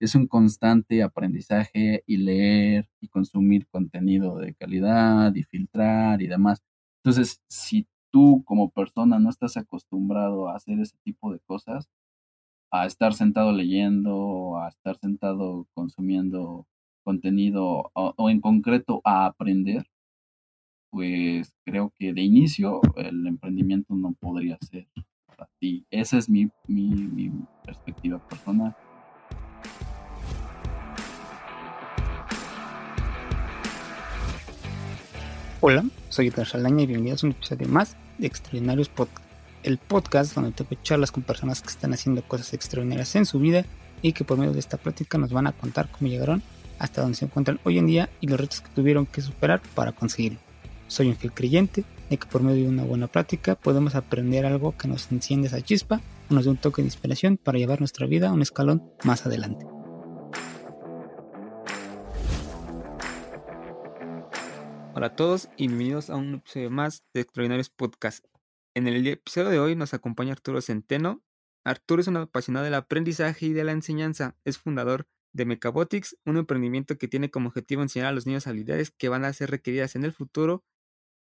es un constante aprendizaje y leer y consumir contenido de calidad y filtrar y demás. Entonces, si tú como persona no estás acostumbrado a hacer ese tipo de cosas, a estar sentado leyendo, a estar sentado consumiendo contenido o, en concreto a aprender, pues creo que de inicio el emprendimiento no podría ser así. Esa es mi, mi, mi perspectiva personal. Hola, soy Edgar Salaña y bienvenidos a un episodio más de Extraordinarios Podcast, el podcast donde tengo charlas con personas que están haciendo cosas extraordinarias en su vida y que por medio de esta plática nos van a contar cómo llegaron hasta donde se encuentran hoy en día y los retos que tuvieron que superar para conseguirlo. Soy un fiel creyente de que por medio de una buena plática podemos aprender algo que nos enciende esa chispa o nos dé un toque de inspiración para llevar nuestra vida a un escalón más adelante. Hola a todos y bienvenidos a un episodio más de Extraordinarios Podcast. En el episodio de hoy nos acompaña Arturo Centeno. Arturo es un apasionado del aprendizaje y de la enseñanza. Es fundador de Mechabotics, un emprendimiento que tiene como objetivo enseñar a los niños habilidades que van a ser requeridas en el futuro.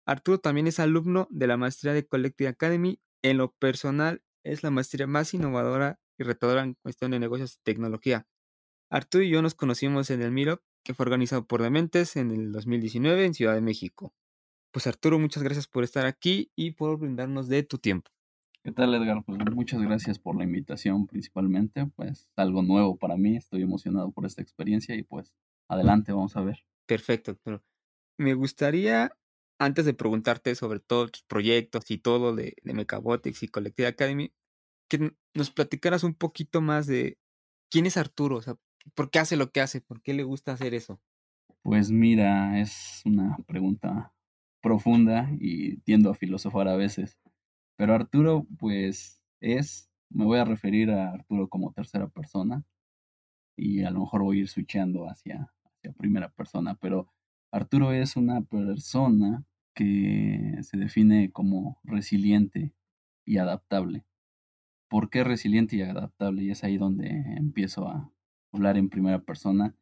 Arturo también es alumno de la maestría de Collective Academy. En lo personal, es la maestría más innovadora y retadora en cuestión de negocios y tecnología. Arturo y yo nos conocimos en el Miro que fue organizado por Dementes en el 2019 en Ciudad de México. Pues Arturo, muchas gracias por estar aquí y por brindarnos de tu tiempo. ¿Qué tal, Edgar? Pues muchas gracias por la invitación principalmente, pues algo nuevo para mí, estoy emocionado por esta experiencia y pues adelante, vamos a ver. Perfecto, Arturo. Me gustaría, antes de preguntarte sobre todos tus proyectos y todo de, de Mechabotics y Collective Academy, que nos platicaras un poquito más de quién es Arturo, o sea, ¿Por qué hace lo que hace? ¿Por qué le gusta hacer eso? Pues mira, es una pregunta profunda y tiendo a filosofar a veces. Pero Arturo, pues es, me voy a referir a Arturo como tercera persona y a lo mejor voy a ir switchando hacia, hacia primera persona, pero Arturo es una persona que se define como resiliente y adaptable. ¿Por qué resiliente y adaptable? Y es ahí donde empiezo a, hablar en primera persona.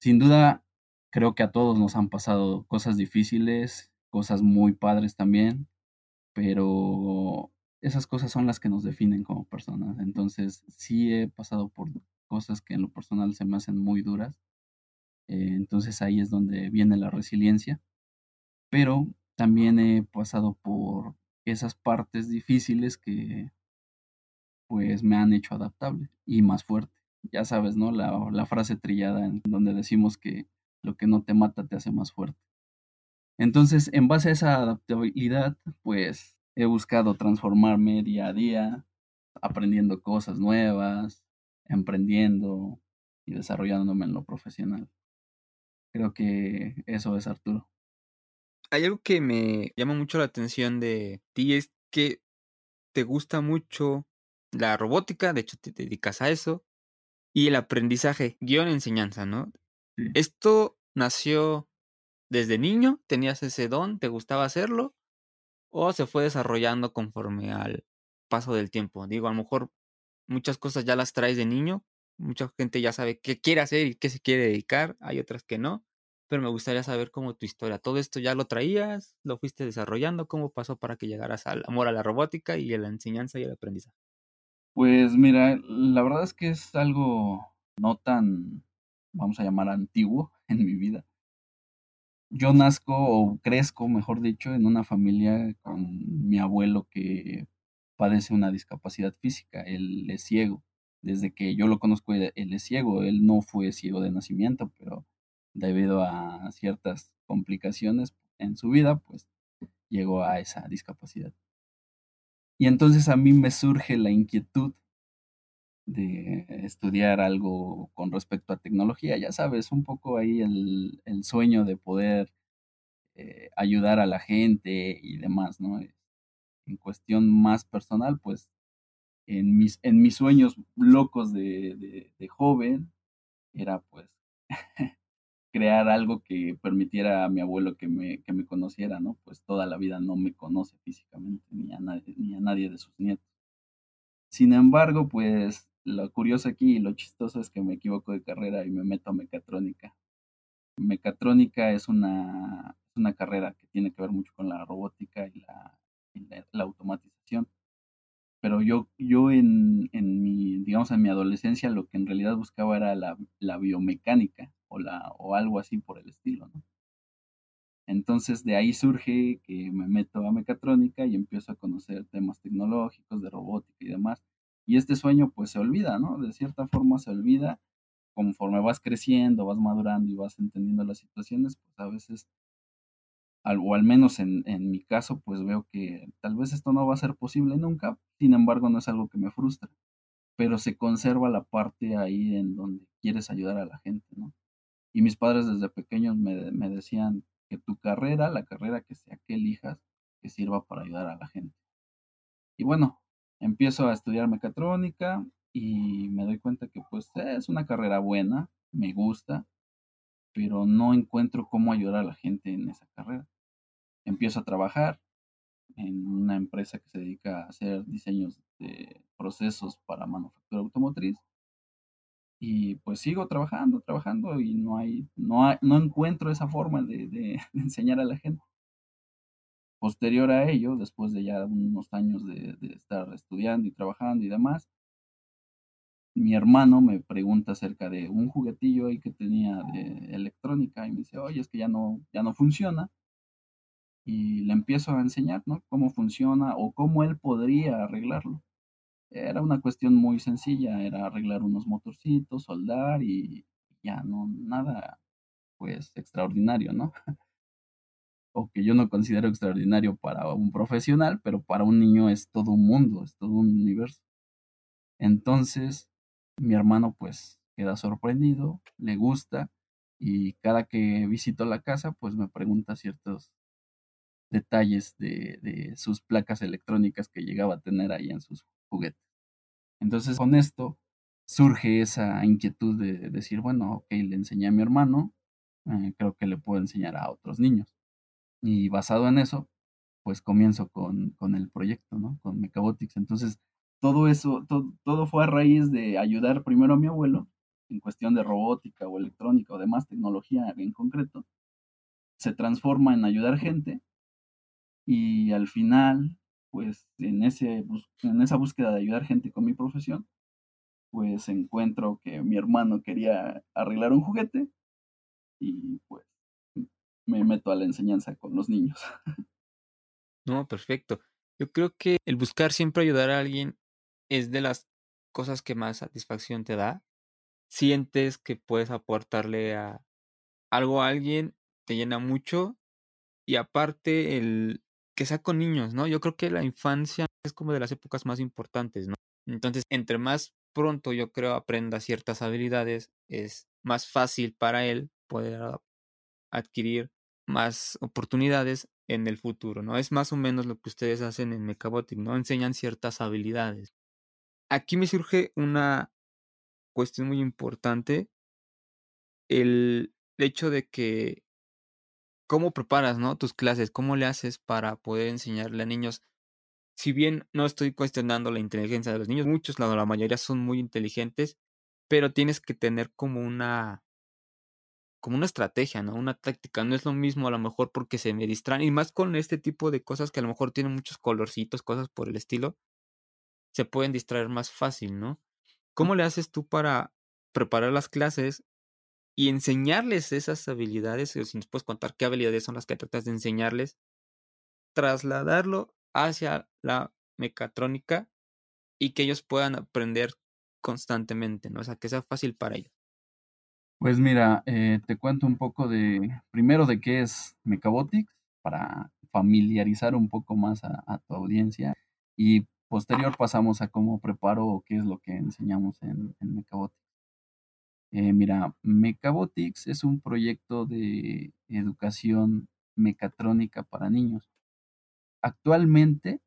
Sin duda, creo que a todos nos han pasado cosas difíciles, cosas muy padres también, pero esas cosas son las que nos definen como personas. Entonces, sí he pasado por cosas que en lo personal se me hacen muy duras. Eh, entonces ahí es donde viene la resiliencia. Pero también he pasado por esas partes difíciles que pues me han hecho adaptable y más fuerte ya sabes, ¿no? La, frase trillada en donde decimos que lo que no te mata te hace más fuerte. Entonces, en base a esa adaptabilidad, pues he buscado transformarme día a día, aprendiendo cosas nuevas, emprendiendo y desarrollándome en lo profesional. Creo que eso es Arturo. Hay algo que me llama mucho la atención de ti, es que te gusta mucho la robótica, de hecho te dedicas a eso, y el aprendizaje, guion enseñanza, ¿no? ¿Esto nació desde niño? ¿Tenías ese don? ¿Te gustaba hacerlo? ¿O se fue desarrollando conforme al paso del tiempo? Digo, a lo mejor muchas cosas ya las traes de niño, mucha gente ya sabe qué quiere hacer y qué se quiere dedicar, hay otras que no, pero me gustaría saber cómo tu historia, todo esto ya lo traías, lo fuiste desarrollando, cómo pasó para que llegaras al amor a la robótica y a la enseñanza y el aprendizaje. Pues mira, la verdad es que es algo no tan, vamos a llamar, antiguo en mi vida. Yo nazco o crezco, mejor dicho, en una familia con mi abuelo que padece una discapacidad física. Él es ciego. Desde que yo lo conozco, él es ciego. Él no fue ciego de nacimiento, pero debido a ciertas complicaciones en su vida, pues llegó a esa discapacidad. Y entonces a mí me surge la inquietud de estudiar algo con respecto a tecnología. Ya sabes, un poco ahí el, sueño de poder eh, ayudar a la gente y demás, ¿no? En cuestión más personal, pues en mis, en mis sueños locos de, de joven era pues crear algo que permitiera a mi abuelo que me, que me conociera, ¿no? Pues toda la vida no me conoce físicamente, ni a nadie, ni a nadie de sus nietos. Sin embargo, pues lo curioso aquí y lo chistoso es que me equivoco de carrera y me meto a mecatrónica. Mecatrónica es una, una carrera que tiene que ver mucho con la robótica y la, la, automatización. Pero yo, yo en, en, mi, digamos, en mi adolescencia lo que en realidad buscaba era la, la biomecánica o, la, o algo así por el estilo, ¿no? Entonces de ahí surge que me meto a mecatrónica y empiezo a conocer temas tecnológicos, de robótica y demás. Y este sueño pues se olvida, ¿no? De cierta forma se olvida conforme vas creciendo, vas madurando y vas entendiendo las situaciones, pues a veces, o al menos en, en mi caso, pues veo que tal vez esto no va a ser posible nunca, sin embargo no es algo que me frustra, pero se conserva la parte ahí en donde quieres ayudar a la gente, ¿no? Y mis padres desde pequeños me, me decían, que tu carrera, la carrera que sea que elijas, que sirva para ayudar a la gente. Y bueno, empiezo a estudiar mecatrónica y me doy cuenta que pues es una carrera buena, me gusta, pero no encuentro cómo ayudar a la gente en esa carrera. Empiezo a trabajar en una empresa que se dedica a hacer diseños de procesos para manufactura automotriz y pues sigo trabajando, trabajando y no hay, no no encuentro esa forma de, de, enseñar a la gente. Posterior a ello, después de ya unos años de, de, estar estudiando y trabajando y demás, mi hermano me pregunta acerca de un juguetillo ahí que tenía de electrónica y me dice, oye, es que ya no, ya no funciona. Y le empiezo a enseñar, ¿no? Cómo funciona o cómo él podría arreglarlo. Era una cuestión muy sencilla, era arreglar unos motorcitos, soldar y ya no, nada, pues, extraordinario, ¿no? o que yo no considero extraordinario para un profesional, pero para un niño es todo un mundo, es todo un universo. Entonces, mi hermano pues queda sorprendido, le gusta y cada que visito la casa pues me pregunta ciertos detalles de, sus placas electrónicas que llegaba a tener ahí en sus juguetes. Entonces, con esto surge esa inquietud de decir, bueno, ok, le enseñé a mi hermano, eh, creo que le puedo enseñar a otros niños. Y basado en eso, pues comienzo con, el proyecto, ¿no? Con Mechabotics. Entonces, todo eso, todo fue a raíz de ayudar primero a mi abuelo en cuestión de robótica o electrónica o demás tecnología en concreto. Se transforma en ayudar gente y al final pues en, ese, en esa búsqueda de ayudar gente con mi profesión, pues encuentro que mi hermano quería arreglar un juguete y pues me meto a la enseñanza con los niños. No, perfecto. Yo creo que el buscar siempre ayudar a alguien es de las cosas que más satisfacción te da. Sientes que puedes aportarle a algo a alguien, te llena mucho. Y aparte, el, que sea con niños, ¿no? Yo creo que la infancia es como de las épocas más importantes, ¿no? Entonces, entre más pronto yo creo aprenda ciertas habilidades, es más fácil para él poder adquirir más oportunidades en el futuro, ¿no? Es más o menos lo que ustedes hacen en Mechabotic, ¿no? Enseñan ciertas habilidades. Aquí me surge una cuestión muy importante, el hecho de que cómo preparas, ¿no? Tus clases, cómo le haces para poder enseñarle a niños. Si bien no estoy cuestionando la inteligencia de los niños, muchos, la, la mayoría son muy inteligentes, pero tienes que tener como una como una estrategia, ¿no? Una táctica. No es lo mismo a lo mejor porque se me distraen. Y más con este tipo de cosas que a lo mejor tienen muchos colorcitos, cosas por el estilo, se pueden distraer más fácil, ¿no? ¿Cómo le haces tú para preparar las clases y enseñarles esas habilidades, si nos puedes contar qué habilidades son las que tratas de enseñarles, trasladarlo hacia la mecatrónica y que ellos puedan aprender constantemente, ¿no? O sea, que sea fácil para ellos. Pues mira, eh, te cuento un poco de, primero de qué es Mechabotics, para familiarizar un poco más a, tu audiencia, y posterior pasamos a cómo preparo o qué es lo que enseñamos en, en Mechabotics. Eh, mira, Mechabotics es un proyecto de educación mecatrónica para niños. Actualmente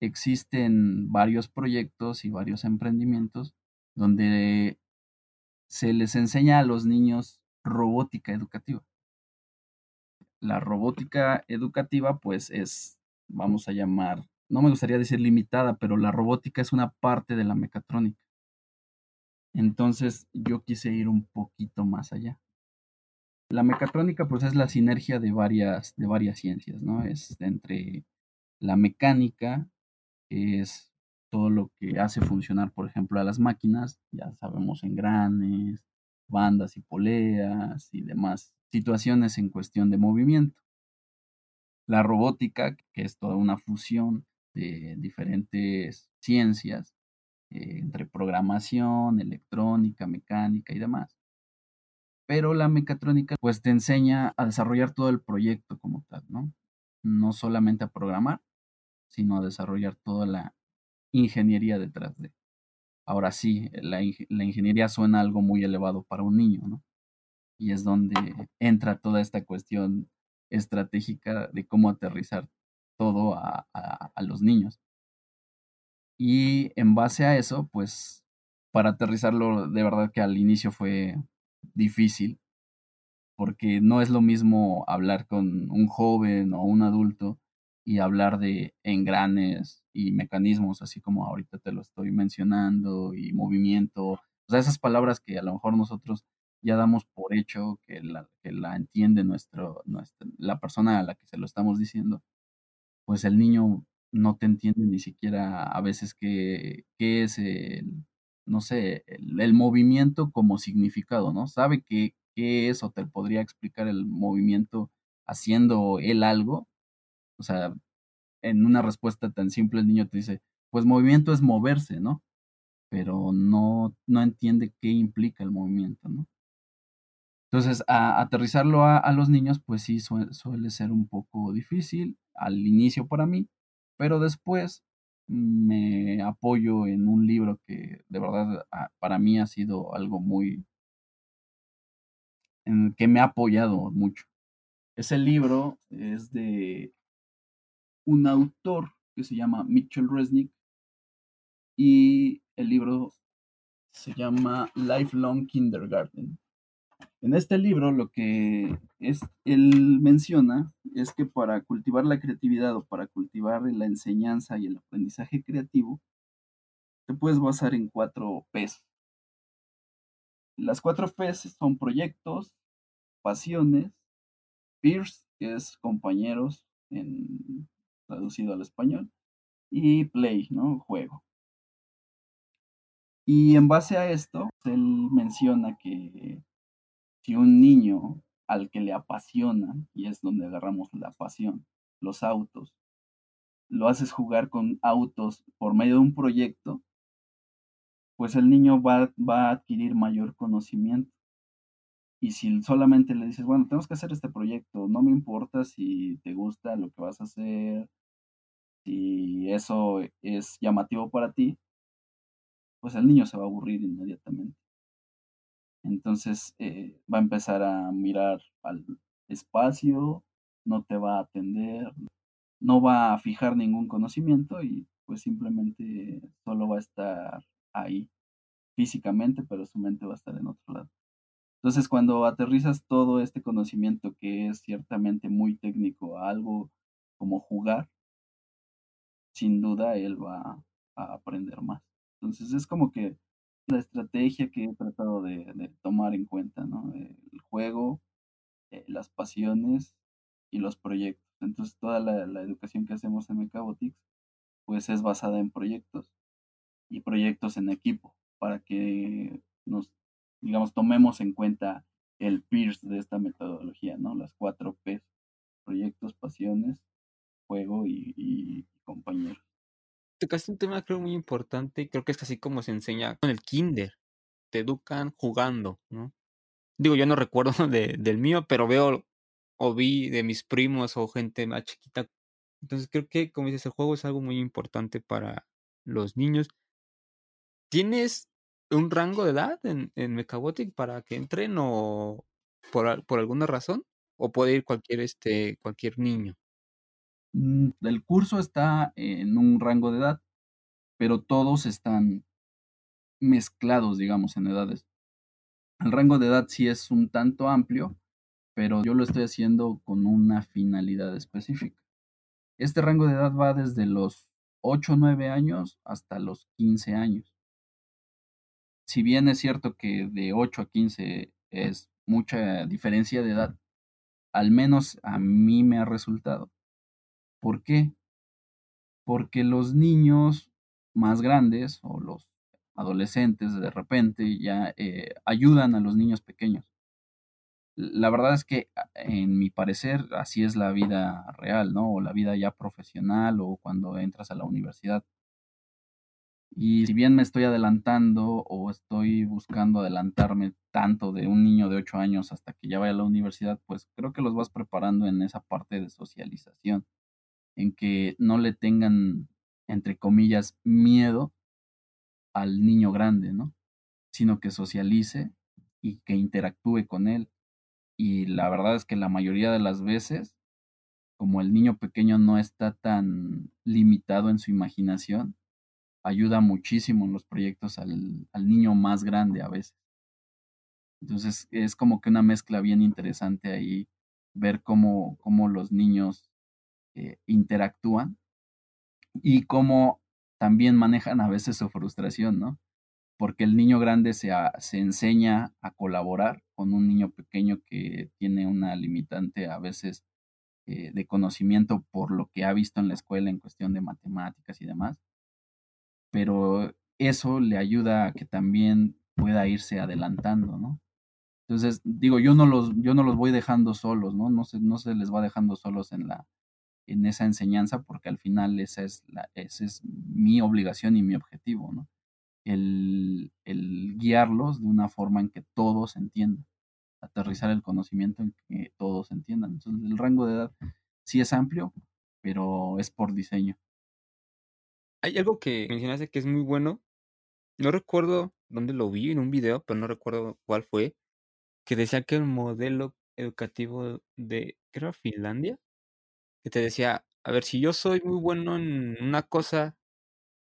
existen varios proyectos y varios emprendimientos donde se les enseña a los niños robótica educativa. La robótica educativa pues es, vamos a llamar, no me gustaría decir limitada, pero la robótica es una parte de la mecatrónica. Entonces yo quise ir un poquito más allá. La mecatrónica pues es la sinergia de varias, de varias ciencias, ¿no? Es entre la mecánica, que es todo lo que hace funcionar, por ejemplo, a las máquinas, ya sabemos engranes, bandas y poleas y demás situaciones en cuestión de movimiento. La robótica, que es toda una fusión de diferentes ciencias eh, entre programación, electrónica, mecánica y demás. Pero la mecatrónica pues te enseña a desarrollar todo el proyecto como tal, ¿no? No solamente a programar, sino a desarrollar toda la ingeniería detrás de. Ahora sí, la, ingeniería suena algo muy elevado para un niño, ¿no? Y es donde entra toda esta cuestión estratégica de cómo aterrizar todo a, los niños. Y en base a eso, pues para aterrizarlo, de verdad que al inicio fue difícil, porque no es lo mismo hablar con un joven o un adulto y hablar de engranes y mecanismos, así como ahorita te lo estoy mencionando, y movimiento, o sea, esas palabras que a lo mejor nosotros ya damos por hecho que la, que la entiende nuestro, nuestra, la persona a la que se lo estamos diciendo, pues el niño no te entiende ni siquiera a veces qué, qué es el, no sé, el, movimiento como significado, ¿no? Sabe qué, qué es o te podría explicar el movimiento haciendo él algo. O sea, en una respuesta tan simple el niño te dice, pues movimiento es moverse, ¿no? Pero no, no entiende qué implica el movimiento, ¿no? Entonces, a, aterrizarlo a, los niños, pues sí suele ser un poco difícil al inicio para mí, pero después me apoyo en un libro que de verdad para mí ha sido algo muy en que me ha apoyado mucho. Ese libro es de un autor que se llama Mitchell Resnick y el libro se llama Lifelong Kindergarten. En este libro lo que él menciona es que para cultivar la creatividad o para cultivar la enseñanza y el aprendizaje creativo, te puedes basar en cuatro P's. Las cuatro P's son proyectos, pasiones, peers, que es compañeros en, traducido al español, y play, ¿no? Juego. Y en base a esto, él menciona que si un niño al que le apasiona, y es donde agarramos la pasión, los autos, lo haces jugar con autos por medio de un proyecto, pues el niño va, va a adquirir mayor conocimiento. Y si solamente le dices, bueno, tenemos que hacer este proyecto, no me importa si te gusta lo que vas a hacer, si eso es llamativo para ti, pues el niño se va a aburrir inmediatamente. Entonces eh, va a empezar a mirar al espacio, no te va a atender, no va a fijar ningún conocimiento y pues simplemente solo va a estar ahí físicamente, pero su mente va a estar en otro lado. Entonces cuando aterrizas todo este conocimiento que es ciertamente muy técnico algo como jugar, sin duda él va a aprender más. Entonces es como que la estrategia que he tratado de, tomar en cuenta, ¿no? El juego, eh, las pasiones y los proyectos. Entonces, toda la, educación que hacemos en Mechabotics, pues es basada en proyectos y proyectos en equipo para que nos, digamos, tomemos en cuenta el PIRS de esta metodología, ¿no? Las cuatro P, proyectos, pasiones, juego y, y compañeros tocaste un tema creo muy importante, creo que es así como se enseña con el kinder, te educan jugando, ¿no? Digo, yo no recuerdo de, del mío, pero veo o vi de mis primos o gente más chiquita. Entonces creo que, como dices, el juego es algo muy importante para los niños. ¿Tienes un rango de edad en, en Mechabotic para que entren o por, por alguna razón? ¿O puede ir cualquier, este, cualquier niño? Mm, el curso está en un rango de edad, pero todos están mezclados, digamos, en edades. El rango de edad sí es un tanto amplio, pero yo lo estoy haciendo con una finalidad específica. Este rango de edad va desde los 8 o 9 años hasta los 15 años. si bien es cierto que de 8 a 15 es mucha diferencia de edad, al menos a mí me ha resultado. ¿Por qué? Porque los niños más grandes o los adolescentes de repente ya eh, ayudan a los niños pequeños. La verdad es que en mi parecer así es la vida real, ¿no? O la vida ya profesional o cuando entras a la universidad. Y si bien me estoy adelantando o estoy buscando adelantarme tanto de un niño de 8 años hasta que ya vaya a la universidad, pues creo que los vas preparando en esa parte de socialización, en que no le tengan, entre comillas, miedo al niño grande, ¿no? Sino que socialice y que interactúe con él. Y la verdad es que la mayoría de las veces, como el niño pequeño no está tan limitado en su imaginación, ayuda muchísimo en los proyectos al, niño más grande a veces. Entonces es como que una mezcla bien interesante ahí, ver cómo, cómo los niños eh, interactúan y cómo también manejan a veces su frustración, ¿no? Porque el niño grande se, se enseña a colaborar con un niño pequeño que tiene una limitante a veces eh, de conocimiento por lo que ha visto en la escuela en cuestión de matemáticas y demás pero eso le ayuda a que también pueda irse adelantando, ¿no? Entonces, digo, yo no los, yo no los voy dejando solos, ¿no? No se, no se les va dejando solos en la, en esa enseñanza, porque al final esa es esa es mi obligación y mi objetivo, ¿no? El, el guiarlos de una forma en que todos entiendan, aterrizar el conocimiento en que todos entiendan. Entonces, el rango de edad sí es amplio, pero es por diseño. Hay algo que mencionaste que es muy bueno. No recuerdo dónde lo vi en un video, pero no recuerdo cuál fue. Que decía que el modelo educativo de, creo, Finlandia, te decía, a ver, si yo soy muy bueno en una cosa,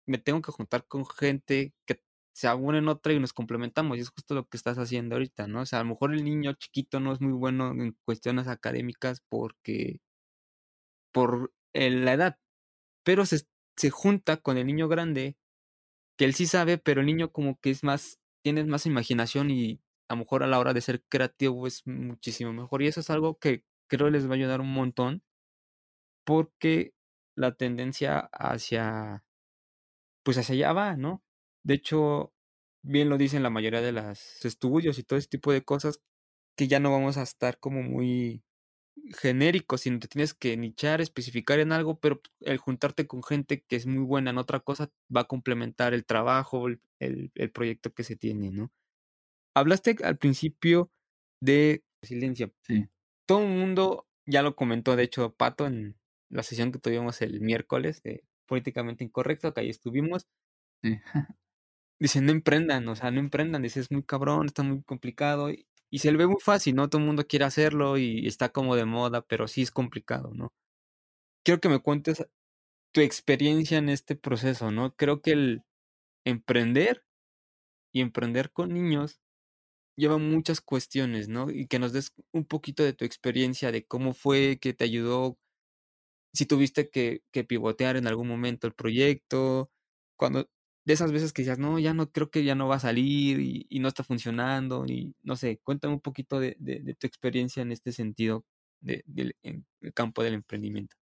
me tengo que juntar con gente que sea buena en otra y nos complementamos. Y es justo lo que estás haciendo ahorita, ¿no? O sea, a lo mejor el niño chiquito no es muy bueno en cuestiones académicas porque por la edad, pero se, se junta con el niño grande, que él sí sabe, pero el niño como que es más, tiene más imaginación y a lo mejor a la hora de ser creativo es muchísimo mejor. Y eso es algo que creo les va a ayudar un montón, porque la tendencia hacia, pues hacia allá va, ¿no? De hecho, bien lo dicen la mayoría de los estudios y todo ese tipo de cosas, que ya no vamos a estar como muy genérico, sino te tienes que nichar, especificar en algo, pero el juntarte con gente que es muy buena en otra cosa va a complementar el trabajo, el, proyecto que se tiene, ¿no? Hablaste al principio de resiliencia. Sí. Todo el mundo ya lo comentó, de hecho, Pato, en la sesión que tuvimos el miércoles de Políticamente Incorrecto, que ahí estuvimos. Sí. Dicen, no emprendan, o sea, no emprendan, dice, es muy cabrón, está muy complicado. Y, y se le ve muy fácil, ¿no? Todo el mundo quiere hacerlo y está como de moda, pero sí es complicado, ¿no? Quiero que me cuentes tu experiencia en este proceso, ¿no? Creo que el emprender y emprender con niños lleva muchas cuestiones, ¿no? Y que nos des un poquito de tu experiencia, de cómo fue, que te ayudó, si tuviste que, que pivotear en algún momento el proyecto, cuando de esas veces que decías, no, ya no creo que ya no va a salir y, no está funcionando y no sé, cuéntame un poquito de, tu experiencia en este sentido del en el campo del emprendimiento.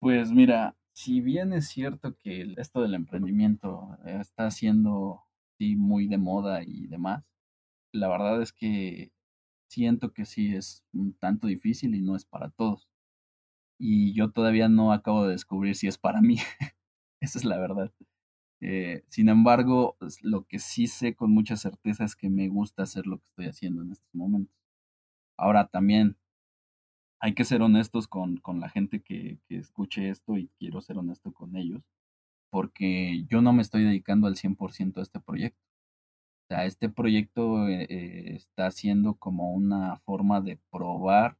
Pues mira, si bien es cierto que esto del emprendimiento está siendo sí, muy de moda y demás, la verdad es que siento que sí es un tanto difícil y no es para todos. Y yo todavía no acabo de descubrir si es para mí. Esa es la verdad. Eh, sin embargo, lo que sí sé con mucha certeza es que me gusta hacer lo que estoy haciendo en estos momentos. Ahora también hay que ser honestos con, con la gente que, que, escuche esto y quiero ser honesto con ellos, porque yo no me estoy dedicando al 100% a este proyecto. O sea, este proyecto eh, eh, está siendo como una forma de probar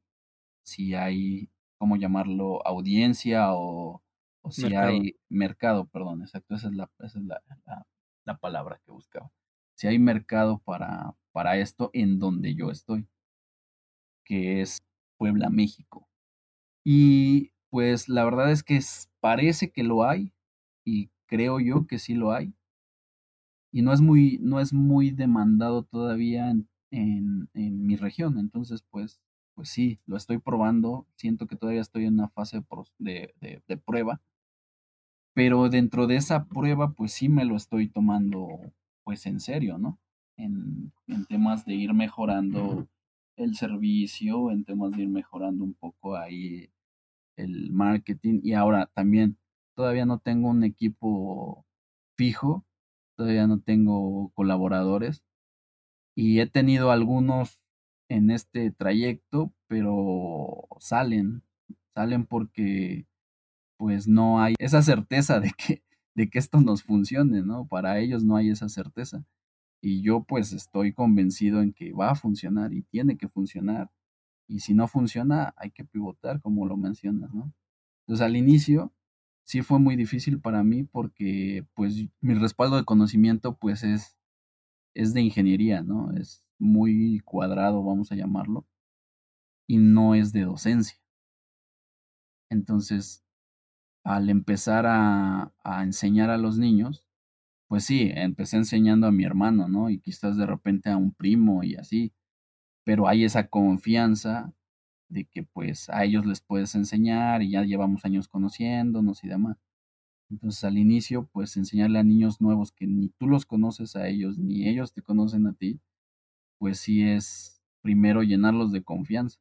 si hay, ¿cómo llamarlo?, audiencia o o si hay mercado, perdón, exacto, esa es, la, esa es la, la, palabra que buscaba. Si hay mercado para, para esto en donde yo estoy, que es Puebla, México. Y pues la verdad es que parece que lo hay, y creo yo que sí lo hay, y no es muy, no es muy demandado todavía en, en, en mi región. Entonces, pues, pues sí, lo estoy probando. Siento que todavía estoy en una fase de, de, de prueba. Pero dentro de esa prueba, pues sí me lo estoy tomando pues en serio, ¿no? En, en temas de ir mejorando el servicio, en temas de ir mejorando un poco ahí el marketing. Y ahora también, todavía no tengo un equipo fijo, todavía no tengo colaboradores y he tenido algunos en este trayecto, pero salen, salen porque pues no hay esa certeza de que, de que esto nos funcione, ¿no? Para ellos no hay esa certeza. Y yo pues estoy convencido en que va a funcionar y tiene que funcionar. Y si no funciona, hay que pivotar, como lo mencionas, ¿no? Entonces al inicio sí fue muy difícil para mí porque pues mi respaldo de conocimiento pues es, es de ingeniería, ¿no? Es muy cuadrado, vamos a llamarlo, y no es de docencia. Entonces, al empezar a, a enseñar a los niños, pues sí, empecé enseñando a mi hermano, ¿no? Y quizás de repente a un primo y así, pero hay esa confianza de que pues a ellos les puedes enseñar y ya llevamos años conociéndonos y demás. Entonces al inicio pues enseñarle a niños nuevos que ni tú los conoces a ellos ni ellos te conocen a ti, pues sí es primero llenarlos de confianza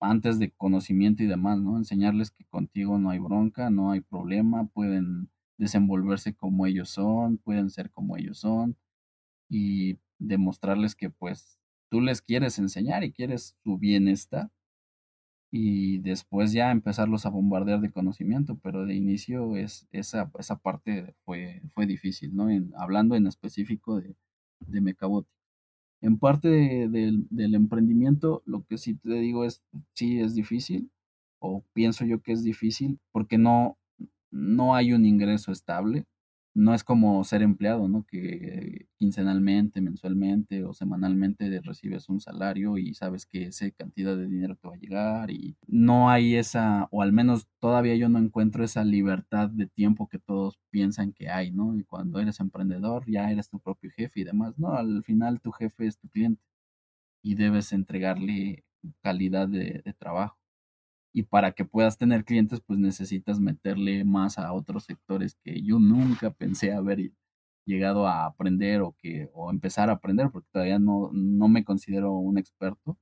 antes de conocimiento y demás, ¿no? Enseñarles que contigo no hay bronca, no hay problema, pueden desenvolverse como ellos son, pueden ser como ellos son y demostrarles que pues tú les quieres enseñar y quieres su bienestar y después ya empezarlos a bombardear de conocimiento, pero de inicio es, esa, esa parte fue, fue difícil, ¿no? En, hablando en específico de, de Mecabot. En parte del, emprendimiento, lo que sí te digo es, sí es difícil, o pienso yo que es difícil, porque no, no hay un ingreso estable. No es como ser empleado, ¿no? Que quincenalmente, mensualmente o semanalmente recibes un salario y sabes que esa cantidad de dinero te va a llegar y no hay esa, o al menos todavía yo no encuentro esa libertad de tiempo que todos piensan que hay, ¿no? Y cuando eres emprendedor ya eres tu propio jefe y demás, ¿no? Al final tu jefe es tu cliente y debes entregarle calidad de, de trabajo y para que puedas tener clientes, pues necesitas meterle más a otros sectores que yo nunca pensé haber llegado a aprender o que o empezar a aprender porque todavía no, no me considero un experto,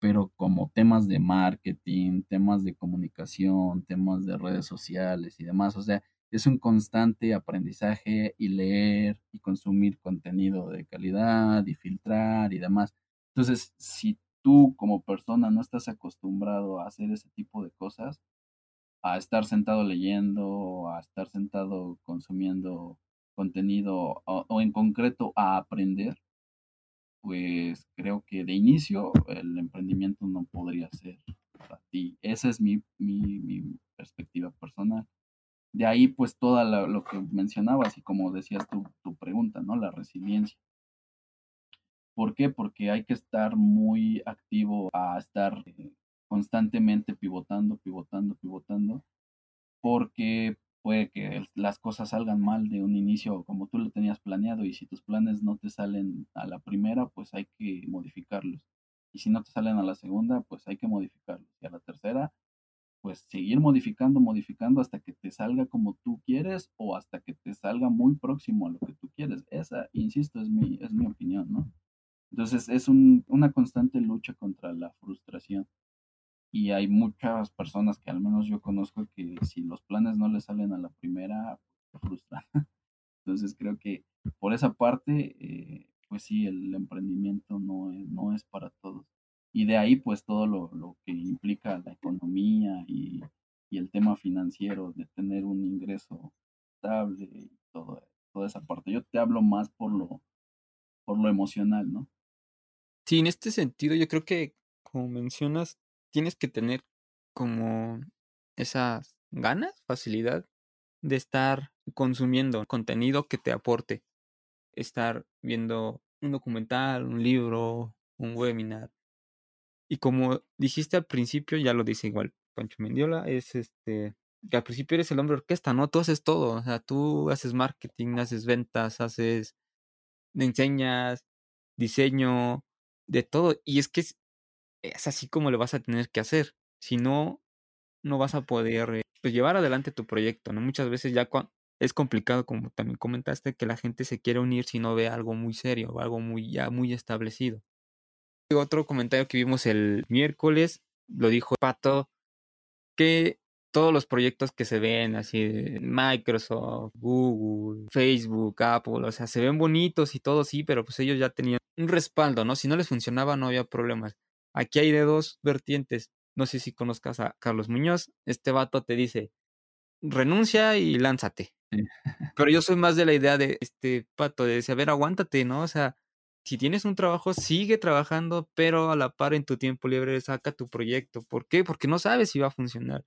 pero como temas de marketing, temas de comunicación, temas de redes sociales y demás, o sea, es un constante aprendizaje y leer y consumir contenido de calidad y filtrar y demás. Entonces, si tú como persona no estás acostumbrado a hacer ese tipo de cosas, a estar sentado leyendo, a estar sentado consumiendo contenido o, en concreto a aprender, pues creo que de inicio el emprendimiento no podría ser para ti. Esa es mi, mi, perspectiva personal. De ahí pues todo lo que mencionabas y como decías tu, tu pregunta, ¿no? La resiliencia. ¿Por qué? Porque hay que estar muy activo a estar constantemente pivotando, pivotando, pivotando, porque puede que las cosas salgan mal de un inicio como tú lo tenías planeado y si tus planes no te salen a la primera, pues hay que modificarlos. Y si no te salen a la segunda, pues hay que modificarlos. Y a la tercera, pues seguir modificando, modificando hasta que te salga como tú quieres o hasta que te salga muy próximo a lo que tú quieres. Esa, insisto, es mi, es mi opinión, ¿no? Entonces es un, una constante lucha contra la frustración. Y hay muchas personas que al menos yo conozco que si los planes no les salen a la primera, frustran. Entonces creo que por esa parte, eh, pues sí, el emprendimiento no es, no es para todos. Y de ahí pues todo lo, lo que implica la economía y, y, el tema financiero, de tener un ingreso estable y todo, toda esa parte. Yo te hablo más por lo, por lo emocional, ¿no? Sí, en este sentido, yo creo que, como mencionas, tienes que tener como esas ganas, facilidad de estar consumiendo contenido que te aporte. Estar viendo un documental, un libro, un webinar. Y como dijiste al principio, ya lo dice igual Pancho Mendiola, es este que al principio eres el hombre orquesta, ¿no? Tú haces todo, o sea, tú haces marketing, haces ventas, haces enseñas diseño, de todo. Y es que es, es así como lo vas a tener que hacer. Si no, no vas a poder pues, llevar adelante tu proyecto, ¿no? Muchas veces ya es complicado, como también comentaste, que la gente se quiera unir si no ve algo muy serio o algo muy ya muy establecido. Otro comentario que vimos el miércoles, lo dijo Pato, que todos los proyectos que se ven así de Microsoft, Google, Facebook, Apple, o sea, se ven bonitos y todo, sí, pero pues ellos ya tenían un respaldo, ¿no? Si no les funcionaba no había problemas. Aquí hay de dos vertientes. No sé si conozcas a Carlos Muñoz. Este vato te dice, renuncia y lánzate. Pero yo soy más de la idea de este pato, de decir, a ver, aguántate, ¿no? O sea, si tienes un trabajo, sigue trabajando, pero a la par en tu tiempo libre saca tu proyecto. ¿Por qué? Porque no sabes si va a funcionar.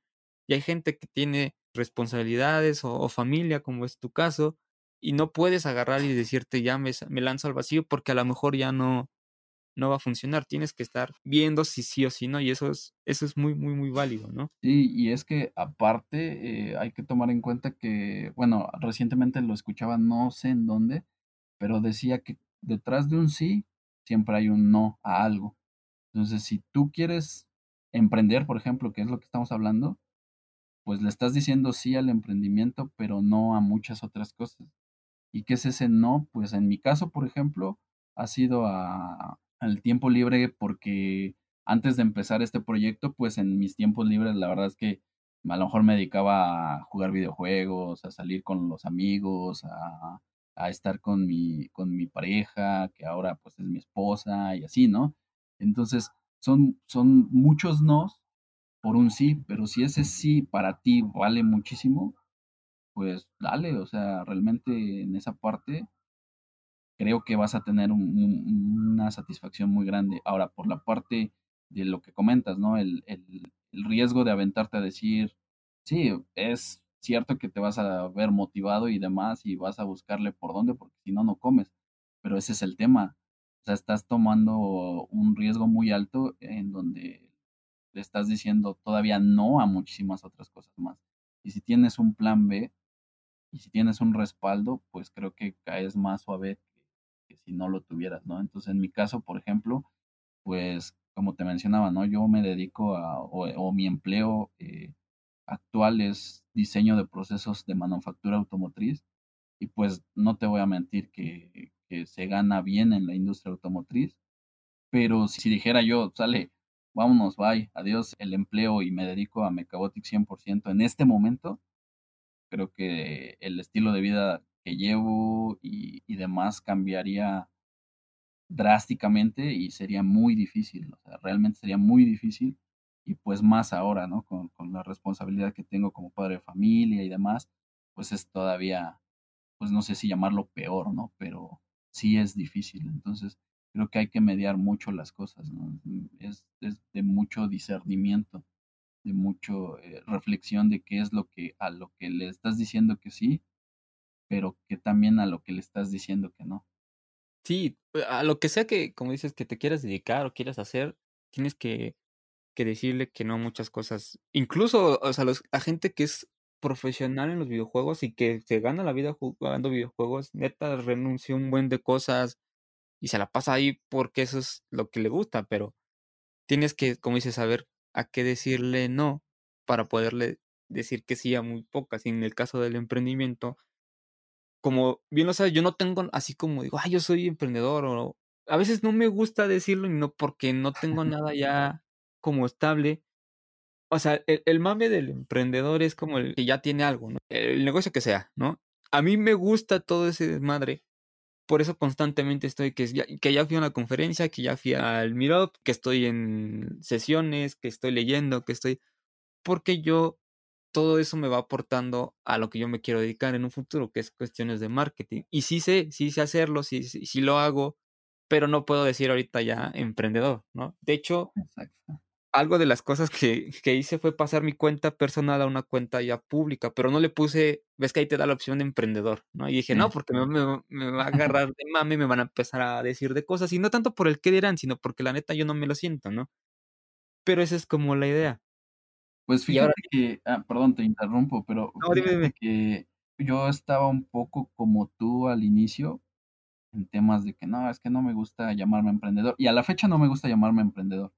Y hay gente que tiene responsabilidades o, familia, como es tu caso, y no puedes agarrar y decirte ya me, lanzo al vacío porque a lo mejor ya no, no va a funcionar. Tienes que estar viendo si sí o si no, y eso es, eso es muy, muy, muy válido, ¿no? Sí, y es que aparte eh, hay que tomar en cuenta que, bueno, recientemente lo escuchaba, no sé en dónde, pero decía que detrás de un sí siempre hay un no a algo. Entonces, si tú quieres emprender, por ejemplo, que es lo que estamos hablando, pues le estás diciendo sí al emprendimiento, pero no a muchas otras cosas. ¿Y qué es ese no? Pues en mi caso, por ejemplo, ha sido a, al tiempo libre porque antes de empezar este proyecto, pues en mis tiempos libres la verdad es que a lo mejor me dedicaba a jugar videojuegos, a salir con los amigos, a, a estar con mi, con mi pareja, que ahora pues es mi esposa y así, ¿no? Entonces son, son muchos nos por un sí, pero si ese sí para ti vale muchísimo, pues dale, o sea, realmente en esa parte creo que vas a tener una satisfacción muy grande. Ahora, por la parte de lo que comentas, ¿no? El, el, el, riesgo de aventarte a decir, sí, es cierto que te vas a ver motivado y demás y vas a buscarle por dónde, porque si no, no comes. Pero ese es el tema. O sea, estás tomando un riesgo muy alto en donde le estás diciendo todavía no a muchísimas otras cosas más. Y si tienes un plan B y si tienes un respaldo, pues creo que caes más suave que, si no lo tuvieras, ¿no? Entonces, en mi caso, por ejemplo, pues como te mencionaba, ¿no? Yo me dedico a, o, mi empleo eh, actual es diseño de procesos de manufactura automotriz y pues no te voy a mentir que, que se gana bien en la industria automotriz, pero si dijera yo, sale, vámonos, bye, adiós el empleo y me dedico a Mechabotic 100% en este momento, creo que el estilo de vida que llevo y, y demás cambiaría drásticamente y sería muy difícil, o sea, realmente sería muy difícil y pues más ahora, ¿no? Con, con, la responsabilidad que tengo como padre de familia y demás, pues es todavía, pues no sé si llamarlo peor, ¿no? Pero sí es difícil. Entonces, creo que hay que mediar mucho las cosas, ¿no? Es, es de mucho discernimiento, de mucho eh, reflexión de qué es lo que a lo que le estás diciendo que sí, pero que también a lo que le estás diciendo que no. Sí, a lo que sea que, como dices, que te quieras dedicar o quieras hacer, tienes que que decirle que no a muchas cosas. Incluso, o sea, los, la gente que es profesional en los videojuegos y que se gana la vida jugando videojuegos, neta renuncia un buen de cosas y se la pasa ahí porque eso es lo que le gusta, pero tienes que, como dices, saber a qué decirle no para poderle decir que sí a muy pocas. Y en el caso del emprendimiento, como bien lo sabes, yo no tengo así como digo, ah, yo soy emprendedor o a veces no me gusta decirlo y no porque no tengo nada ya como estable. O sea, el, mame del emprendedor es como el que ya tiene algo, ¿no? El negocio que sea, ¿no? A mí me gusta todo ese desmadre. Por eso constantemente estoy, que ya, que ya fui a una conferencia, que ya fui al Meetup, que estoy en sesiones, que estoy leyendo, que estoy... Porque yo, todo eso me va aportando a lo que yo me quiero dedicar en un futuro, que es cuestiones de marketing. Y sí sé, sí sé hacerlo, sí, sí, sí lo hago, pero no puedo decir ahorita ya emprendedor, ¿no? De hecho, Exacto algo de las cosas que, que, hice fue pasar mi cuenta personal a una cuenta ya pública, pero no le puse, ves que ahí te da la opción de emprendedor, ¿no? Y dije, no, porque me, me, va a agarrar de mame, me van a empezar a decir de cosas, y no tanto por el que dirán, sino porque la neta yo no me lo siento, ¿no? Pero esa es como la idea. Pues fíjate que, ah, perdón, te interrumpo, pero que yo estaba un poco como tú al inicio, en temas de que no, es que no me gusta llamarme emprendedor. Y a la fecha no me gusta llamarme emprendedor.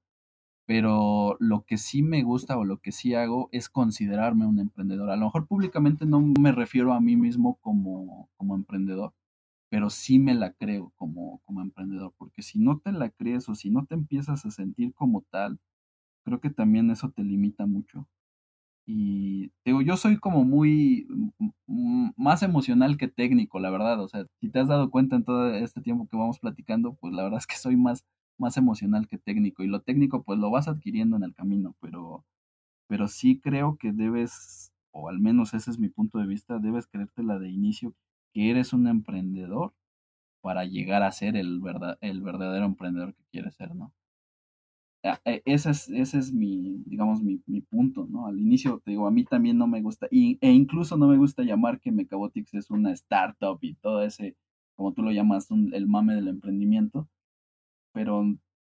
Pero lo que sí me gusta o lo que sí hago es considerarme un emprendedor. A lo mejor públicamente no me refiero a mí mismo como, como emprendedor, pero sí me la creo como, como emprendedor. Porque si no te la crees o si no te empiezas a sentir como tal, creo que también eso te limita mucho. Y digo, yo soy como muy más emocional que técnico, la verdad. O sea, si te has dado cuenta en todo este tiempo que vamos platicando, pues la verdad es que soy más, más emocional que técnico. Y lo técnico, pues lo vas adquiriendo en el camino, pero, pero sí creo que debes, o al menos ese es mi punto de vista, debes creértela de inicio que eres un emprendedor para llegar a ser el, verdad, el verdadero emprendedor que quieres ser, ¿no? Ah, e, ese es, ese es mi, digamos, mi, mi, punto, ¿no? Al inicio, te digo, a mí también no me gusta, e incluso no me gusta llamar que Mecabotix es una startup y todo ese, como tú lo llamas, el mame del emprendimiento, pero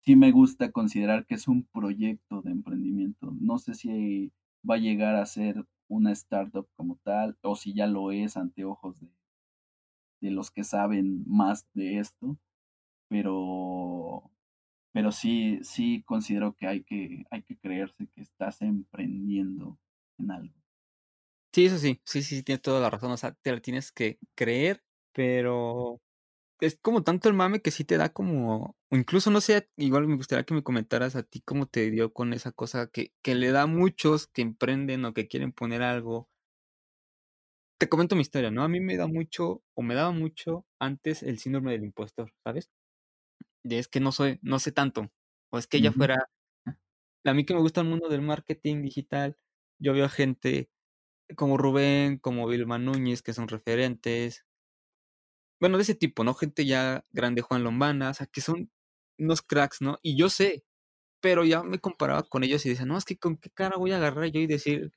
sí me gusta considerar que es un proyecto de emprendimiento. No sé si va a llegar a ser una startup como tal, o si ya lo es ante ojos de, de los que saben más de esto, pero pero sí, sí considero que hay que, hay que creerse que estás emprendiendo en algo. Sí, eso sí, sí, sí, tienes toda la razón, o sea, te lo tienes que creer, pero es como tanto el mame que sí te da como, incluso no sé, igual me gustaría que me comentaras a ti cómo te dio con esa cosa que, que le da a muchos que emprenden o que quieren poner algo. Te comento mi historia, ¿no? A mí me da mucho, o me daba mucho antes el síndrome del impostor, ¿sabes? de es que no soy, no sé tanto, o es que ella fuera, a mí que me gusta el mundo del marketing digital, yo veo gente como Rubén, como Vilma Núñez, que son referentes, bueno, de ese tipo, ¿no? Gente ya grande, Juan Lombana, o sea, que son unos cracks, ¿no? Y yo sé, pero ya me comparaba con ellos y decía, no, es que con qué cara voy a agarrar yo y decir,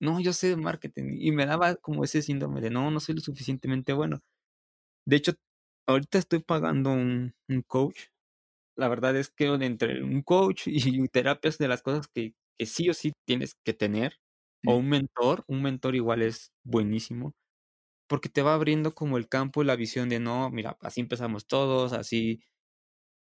no, yo sé de marketing. Y me daba como ese síndrome de, no, no soy lo suficientemente bueno. De hecho, ahorita estoy pagando un, un coach. La verdad es que entre un coach y terapias de las cosas que, que sí o sí tienes que tener, o un mentor, un mentor igual es buenísimo, porque te va abriendo como el campo y la visión de no, mira, así empezamos todos, así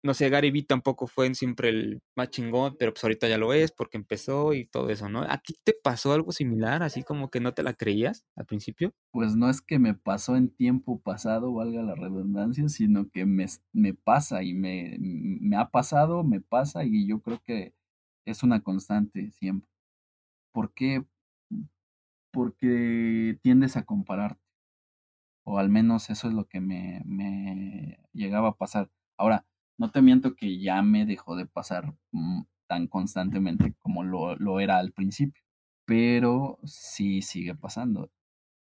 no sé, Gary Vee tampoco fue siempre el más chingón, pero pues ahorita ya lo es porque empezó y todo eso, ¿no? ¿A ti te pasó algo similar, así como que no te la creías al principio? Pues no es que me pasó en tiempo pasado, valga la redundancia, sino que me, me pasa y me, me ha pasado, me pasa y yo creo que es una constante siempre. ¿Por qué? Porque tiendes a compararte. O al menos eso es lo que me, me llegaba a pasar. Ahora, no te miento que ya me dejó de pasar mm, tan constantemente como lo, lo era al principio, pero sí sigue pasando.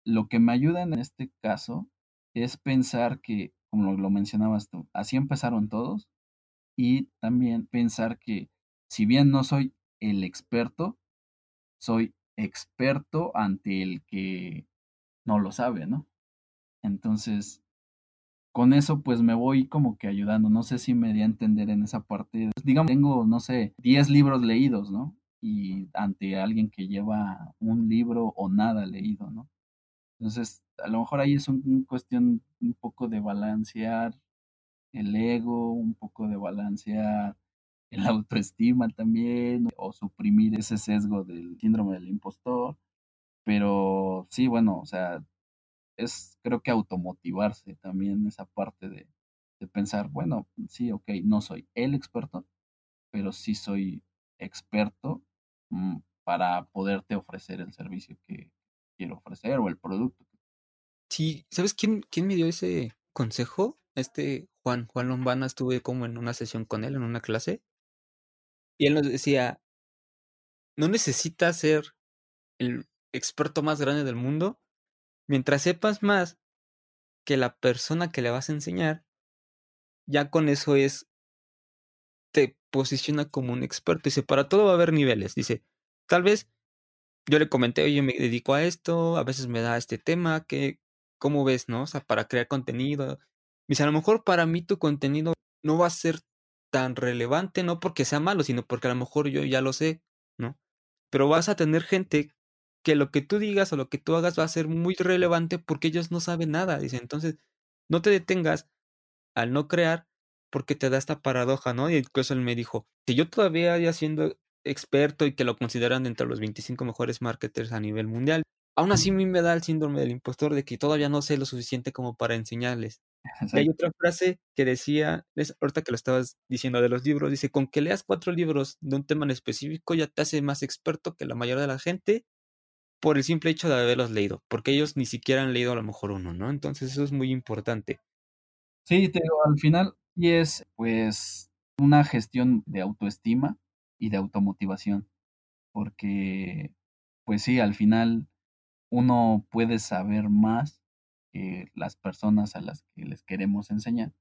Lo que me ayuda en este caso es pensar que, como lo mencionabas tú, así empezaron todos y también pensar que si bien no soy el experto, soy experto ante el que no lo sabe, ¿no? Entonces, con eso pues me voy como que ayudando. No sé si me di a entender en esa parte. Digamos, tengo, no sé, 10 libros leídos, ¿no? Y ante alguien que lleva un libro o nada leído, ¿no? Entonces, a lo mejor ahí es una cuestión un poco de balancear el ego, un poco de balancear el autoestima también, o suprimir ese sesgo del síndrome del impostor. Pero sí, bueno, o sea, es creo que automotivarse también esa parte de, de pensar, bueno, sí, ok, no soy el experto, pero sí soy experto mm, para poderte ofrecer el servicio que quiero ofrecer o el producto. Sí, ¿sabes quién, quién me dio ese consejo? Este Juan, Juan Lombana, estuve como en una sesión con él, en una clase, y él nos decía, no necesitas ser el experto más grande del mundo Mientras sepas más que la persona que le vas a enseñar, ya con eso es, te posiciona como un experto. Dice, para todo va a haber niveles. Dice, tal vez yo le comenté, oye, me dedico a esto, a veces me da este tema, que, ¿cómo ves, no? O sea, para crear contenido. Dice, a lo mejor para mí tu contenido no va a ser tan relevante, no porque sea malo, sino porque a lo mejor yo ya lo sé, ¿no? Pero vas a tener gente que lo que tú digas o lo que tú hagas va a ser muy relevante porque ellos no saben nada, dice. Entonces, no te detengas al no crear porque te da esta paradoja, ¿no? Y incluso él me dijo, si yo todavía ya siendo experto y que lo consideran entre los 25 mejores marketers a nivel mundial, aún así a mí me da el síndrome del impostor de que todavía no sé lo suficiente como para enseñarles. Y hay otra frase que decía, es, ahorita que lo estabas diciendo de los libros, dice, con que leas cuatro libros de un tema en específico ya te hace más experto que la mayoría de la gente por el simple hecho de haberlos leído, porque ellos ni siquiera han leído a lo mejor uno, ¿no? Entonces eso es muy importante. Sí, te digo, al final y es pues una gestión de autoestima y de automotivación, porque pues sí, al final uno puede saber más que las personas a las que les queremos enseñar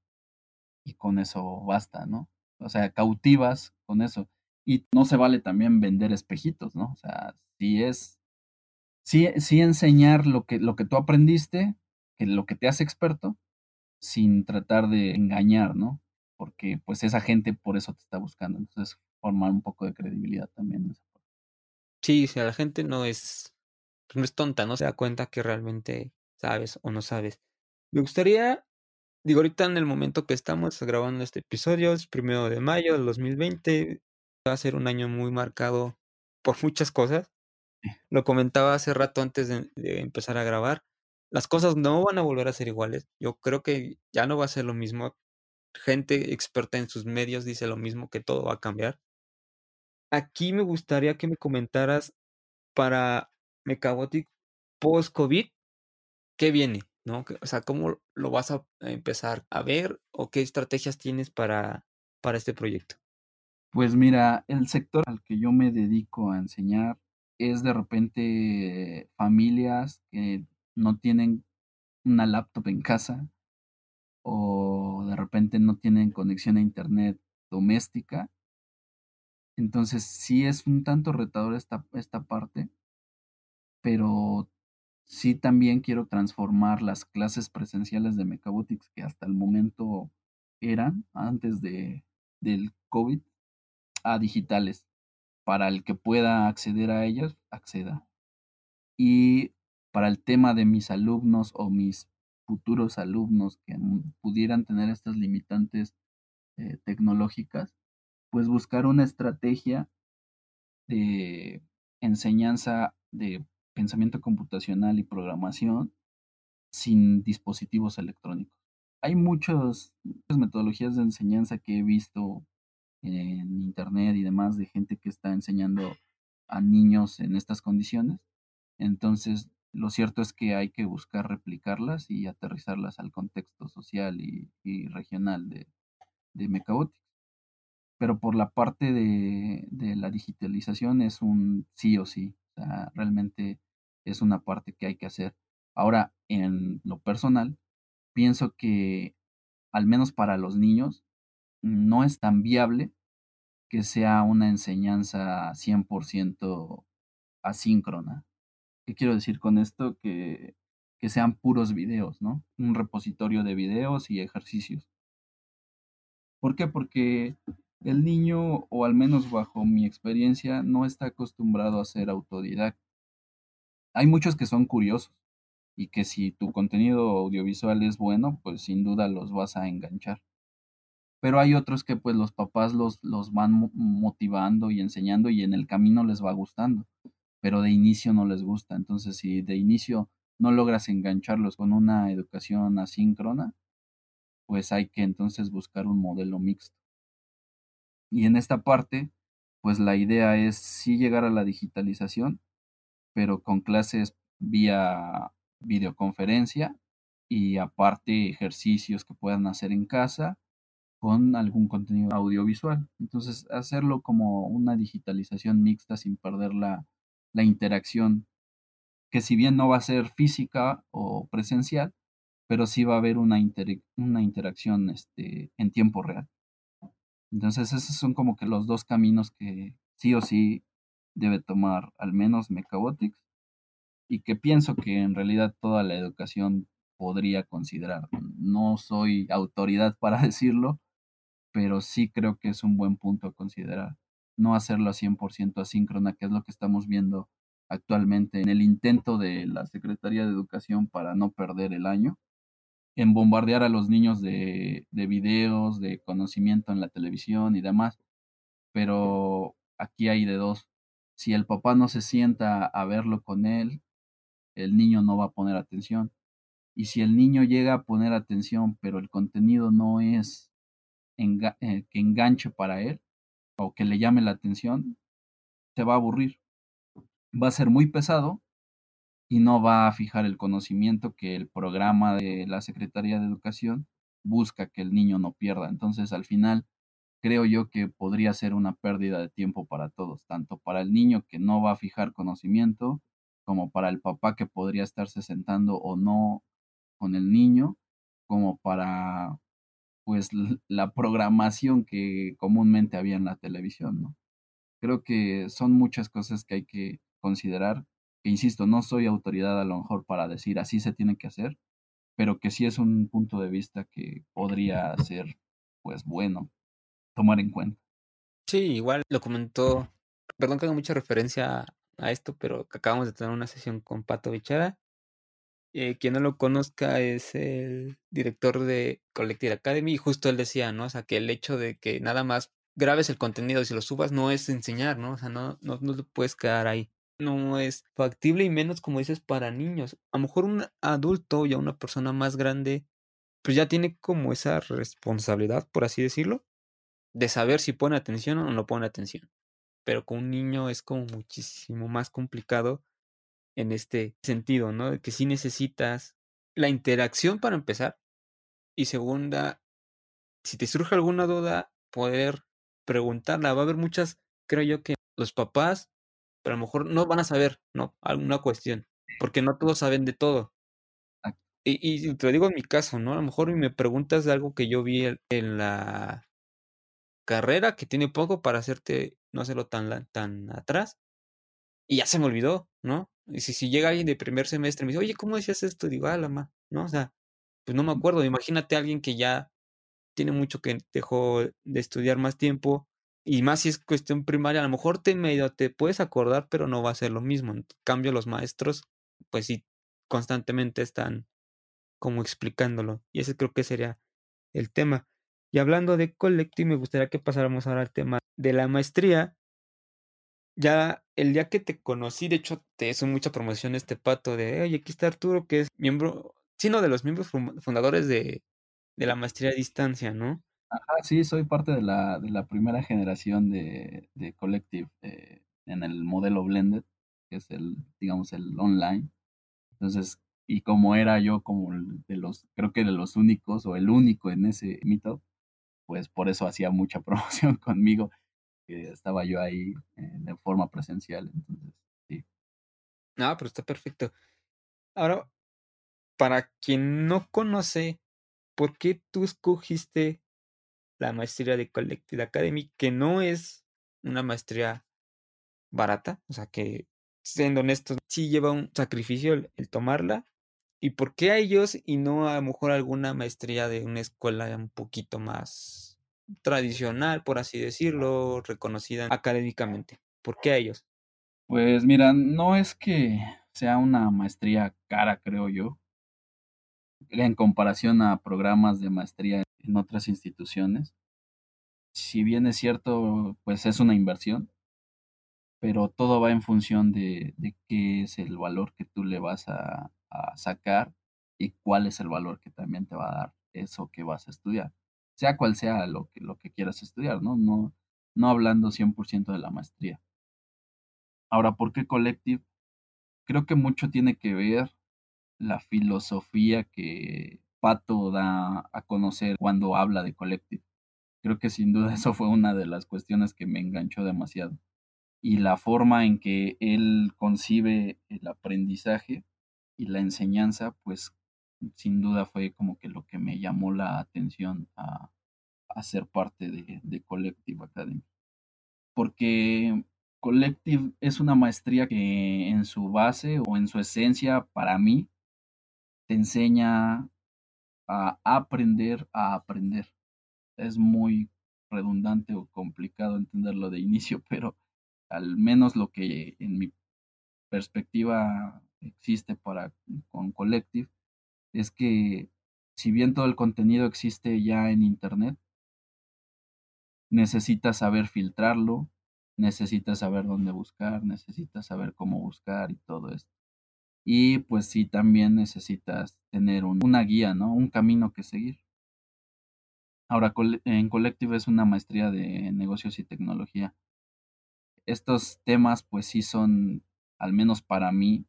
y con eso basta, ¿no? O sea, cautivas con eso. Y no se vale también vender espejitos, ¿no? O sea, si es, sí, sí enseñar lo que, lo que tú aprendiste, que lo que te hace experto, sin tratar de engañar, ¿no? Porque pues esa gente por eso te está buscando. Entonces, formar un poco de credibilidad también. Sí, si la gente no es, pues, no es tonta, no se da cuenta que realmente sabes o no sabes. Me gustaría, digo, ahorita en el momento que estamos grabando este episodio, es primero de mayo del 2020, va a ser un año muy marcado por muchas cosas. Lo comentaba hace rato antes de empezar a grabar las cosas no van a volver a ser iguales. Yo creo que ya no va a ser lo mismo. Gente experta en sus medios dice lo mismo, que todo va a cambiar. Aquí me gustaría que me comentaras para Mechabotic post-COVID, ¿qué viene? ¿No? O sea, ¿cómo lo vas a empezar a ver o qué estrategias tienes para, para este proyecto? Pues mira, el sector al que yo me dedico a enseñar es de repente familias que no tienen una laptop en casa o de repente no tienen conexión a internet doméstica. Entonces sí es un tanto retador esta, esta parte, pero sí también quiero transformar las clases presenciales de Mechabotics que hasta el momento eran antes de, del COVID a digitales para el que pueda acceder a ellas, acceda. Y para el tema de mis alumnos o mis futuros alumnos que pudieran tener estas limitantes eh, tecnológicas, pues buscar una estrategia de enseñanza de pensamiento computacional y programación sin dispositivos electrónicos. Hay muchas metodologías de enseñanza que he visto en internet y demás de gente que está enseñando a niños en estas condiciones. Entonces, lo cierto es que hay que buscar replicarlas y aterrizarlas al contexto social y, regional de, de Pero por la parte de, de, la digitalización es un sí o sí. Realmente es una parte que hay que hacer. Ahora, en lo personal, pienso que, al menos para los niños, no es tan viable que sea una enseñanza 100% asíncrona. ¿Qué quiero decir con esto? Que, que sean puros videos, ¿no? Un repositorio de videos y ejercicios. ¿Por qué? Porque el niño, o al menos bajo mi experiencia, no está acostumbrado a ser autodidacta. Hay muchos que son curiosos y que si tu contenido audiovisual es bueno, pues sin duda los vas a enganchar. Pero hay otros que pues los papás los, los van motivando y enseñando y en el camino les va gustando pero de inicio no les gusta. Entonces, si de inicio no logras engancharlos con una educación asíncrona, pues hay que entonces buscar un modelo mixto. Y en esta parte, pues la idea es sí llegar a la digitalización, pero con clases vía videoconferencia y aparte ejercicios que puedan hacer en casa con algún contenido audiovisual. Entonces, hacerlo como una digitalización mixta sin perder la, la interacción, que si bien no va a ser física o presencial, pero sí va a haber una, una interacción este, en tiempo real. Entonces esos son como que los dos caminos que sí o sí debe tomar al menos Mechabotics y que pienso que en realidad toda la educación podría considerar. No soy autoridad para decirlo, pero sí creo que es un buen punto a considerar no hacerlo a 100% asíncrona, que es lo que estamos viendo actualmente en el intento de la Secretaría de Educación para no perder el año. en bombardear a los niños de, de videos, de conocimiento en la televisión y demás. Pero aquí hay de dos. Si el papá no se sienta a verlo con él, el niño no va a poner atención. Y si el niño llega a poner atención, pero el contenido no es eh, que enganche para él o que le llame la atención, se va a aburrir. Va a ser muy pesado y no va a fijar el conocimiento que el programa de la Secretaría de Educación busca que el niño no pierda. Entonces, al final, creo yo que podría ser una pérdida de tiempo para todos, tanto para el niño que no va a fijar conocimiento, como para el papá que podría estarse sentando o no con el niño, como para pues la programación que comúnmente había en la televisión, ¿no? Creo que son muchas cosas que hay que considerar insisto, no soy autoridad a lo mejor para decir así se tiene que hacer, pero que sí es un punto de vista que podría ser, pues bueno, tomar en cuenta. Sí, igual lo comentó, perdón que haga mucha referencia a esto, pero acabamos de tener una sesión con Pato Bichara. Eh, quien no lo conozca es el director de Collective Academy y justo él decía, ¿no? O sea, que el hecho de que nada más grabes el contenido y si lo subas no es enseñar, ¿no? O sea, no, no, no te puedes quedar ahí no es factible y menos como dices para niños. A lo mejor un adulto ya una persona más grande, pues ya tiene como esa responsabilidad, por así decirlo, de saber si pone atención o no pone atención. Pero con un niño es como muchísimo más complicado en este sentido, ¿no? Que sí necesitas la interacción para empezar. Y segunda, si te surge alguna duda, poder preguntarla. Va a haber muchas, creo yo que los papás pero a lo mejor no van a saber, ¿no? Alguna cuestión, porque no todos saben de todo. Y, y te lo digo en mi caso, ¿no? A lo mejor me preguntas de algo que yo vi en la carrera, que tiene poco para hacerte no hacerlo tan, tan atrás, y ya se me olvidó, ¿no? Y si, si llega alguien de primer semestre y me dice, oye, ¿cómo decías esto? Digo, ah, la ma, ¿no? O sea, pues no me acuerdo. Imagínate a alguien que ya tiene mucho que dejó de estudiar más tiempo y más si es cuestión primaria, a lo mejor te medio te puedes acordar, pero no va a ser lo mismo. En cambio, los maestros, pues sí, constantemente están como explicándolo. Y ese creo que sería el tema. Y hablando de Collective, me gustaría que pasáramos ahora al tema de la maestría. Ya el día que te conocí, de hecho, te hizo mucha promoción este pato de, oye, aquí está Arturo, que es miembro, sino de los miembros fundadores de, de la maestría a distancia, ¿no? Ajá, sí, soy parte de la, de la primera generación de, de Collective eh, en el modelo Blended, que es el, digamos, el online. Entonces, y como era yo como de los, creo que de los únicos o el único en ese mito, pues por eso hacía mucha promoción conmigo, estaba yo ahí eh, de forma presencial. Entonces, sí. Ah, pero está perfecto. Ahora, para quien no conoce, ¿por qué tú escogiste la maestría de Collective Academy, que no es una maestría barata, o sea que, siendo honestos, sí lleva un sacrificio el, tomarla. ¿Y por qué a ellos y no a lo mejor alguna maestría de una escuela un poquito más tradicional, por así decirlo, reconocida académicamente? ¿Por qué a ellos? Pues mira, no es que sea una maestría cara, creo yo, en comparación a programas de maestría en otras instituciones. Si bien es cierto, pues es una inversión, pero todo va en función de, qué es el valor que tú le vas a, sacar y cuál es el valor que también te va a dar eso que vas a estudiar, sea cual sea lo que, lo que quieras estudiar, ¿no? No, no hablando 100% de la maestría. Ahora, ¿por qué Collective? Creo que mucho tiene que ver la filosofía que Pato da a conocer cuando habla de Collective. Creo que sin duda eso fue una de las cuestiones que me enganchó demasiado. Y la forma en que él concibe el aprendizaje y la enseñanza, pues sin duda fue como que lo que me llamó la atención a, a ser parte de, de Collective Academy. Porque Collective es una maestría que en su base o en su esencia, para mí, te enseña a aprender a aprender. Es muy redundante o complicado entenderlo de inicio, pero al menos lo que en mi perspectiva existe para con Collective es que si bien todo el contenido existe ya en Internet, necesitas saber filtrarlo, necesitas saber dónde buscar, necesitas saber cómo buscar y todo esto. Y pues sí, también necesitas tener una guía, ¿no? Un camino que seguir. Ahora, en Collective es una maestría de negocios y tecnología. Estos temas, pues sí son, al menos para mí,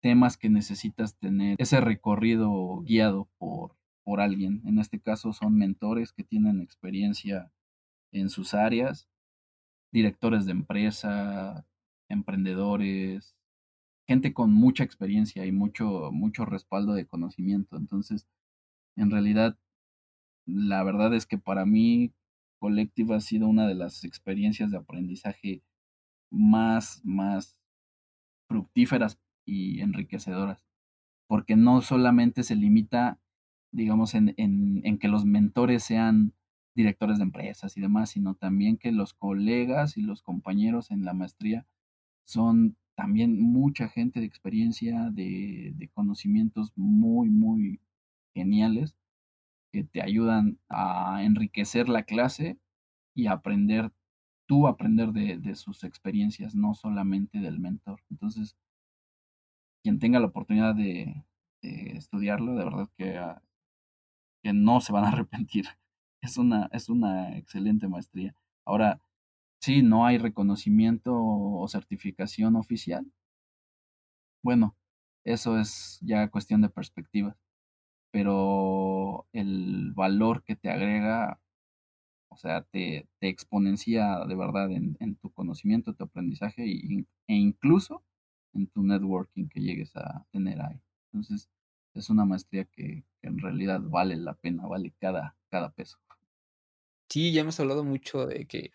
temas que necesitas tener ese recorrido guiado por, por alguien. En este caso son mentores que tienen experiencia en sus áreas, directores de empresa, emprendedores, gente con mucha experiencia y mucho, mucho respaldo de conocimiento. Entonces, en realidad, la verdad es que para mí Collective ha sido una de las experiencias de aprendizaje más, más fructíferas y enriquecedoras, porque no solamente se limita, digamos, en, en, en que los mentores sean directores de empresas y demás, sino también que los colegas y los compañeros en la maestría son también mucha gente de experiencia, de, de conocimientos muy, muy geniales que te ayudan a enriquecer la clase y aprender, tú aprender de, de, sus experiencias, no solamente del mentor. Entonces, quien tenga la oportunidad de, estudiarlo, de verdad que, uh, que no se van a arrepentir es una, es una excelente maestría. Ahora, sí, no hay reconocimiento o certificación oficial. Bueno, eso es ya cuestión de perspectiva. Pero el valor que te agrega, o sea, te, te exponencia de verdad en, tu conocimiento, tu aprendizaje e incluso en tu networking que llegues a tener ahí. Entonces, es una maestría que, que en realidad vale la pena, vale cada, cada peso. Sí, ya hemos hablado mucho de que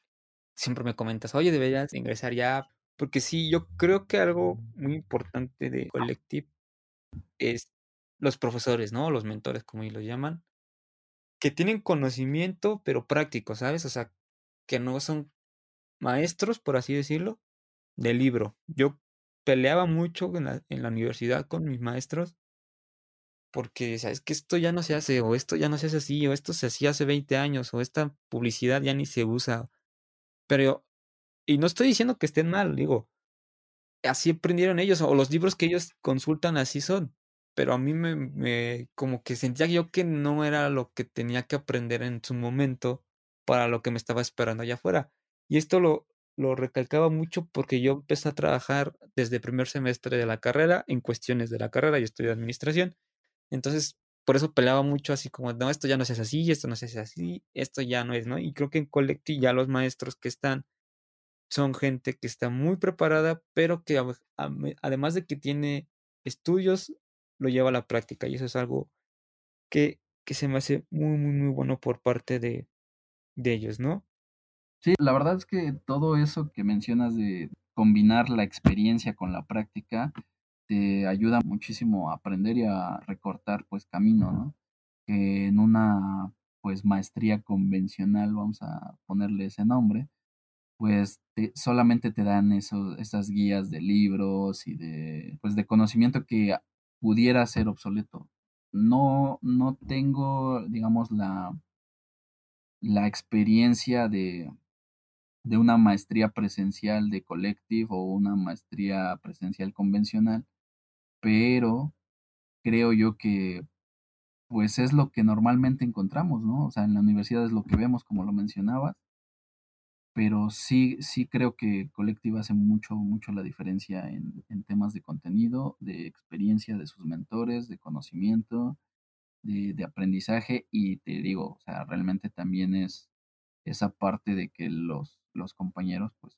siempre me comentas, oye, deberías ingresar ya, porque sí, yo creo que algo muy importante de Collective es los profesores, ¿no? Los mentores, como ellos lo llaman, que tienen conocimiento, pero práctico, ¿sabes? O sea, que no son maestros, por así decirlo, del libro. Yo peleaba mucho en la, universidad con mis maestros porque sabes que esto ya no se hace, o esto ya no se hace así, o esto se hacía hace 20 años, o esta publicidad ya ni se usa. Pero, y no estoy diciendo que estén mal, digo, así aprendieron ellos, o los libros que ellos consultan así son. Pero a mí me, me como que sentía yo que no era lo que tenía que aprender en su momento para lo que me estaba esperando allá afuera. Y esto lo, lo recalcaba mucho porque yo empecé a trabajar desde el primer semestre de la carrera en cuestiones de la carrera, yo estudié administración, entonces, por eso peleaba mucho así como, no, esto ya no se hace así, esto no se hace así, esto ya no es, ¿no? Y creo que en Collective ya los maestros que están son gente que está muy preparada, pero que además de que tiene estudios, lo lleva a la práctica. Y eso es algo que, que se me hace muy, muy, muy bueno por parte de, de ellos, ¿no? Sí, la verdad es que todo eso que mencionas de combinar la experiencia con la práctica, te ayuda muchísimo a aprender y a recortar pues camino, ¿no? Que en una pues maestría convencional, vamos a ponerle ese nombre, pues te, solamente te dan esos, esas guías de libros y de pues de conocimiento que pudiera ser obsoleto. No, no tengo, digamos, la, la experiencia de, de una maestría presencial de collective o una maestría presencial convencional, pero creo yo que pues es lo que normalmente encontramos, ¿no? O sea, en la universidad es lo que vemos, como lo mencionabas, pero sí, sí creo que Colectiva hace mucho, mucho la diferencia en, en temas de contenido, de experiencia de sus mentores, de conocimiento, de, de aprendizaje, y te digo, o sea, realmente también es esa parte de que los, los compañeros, pues,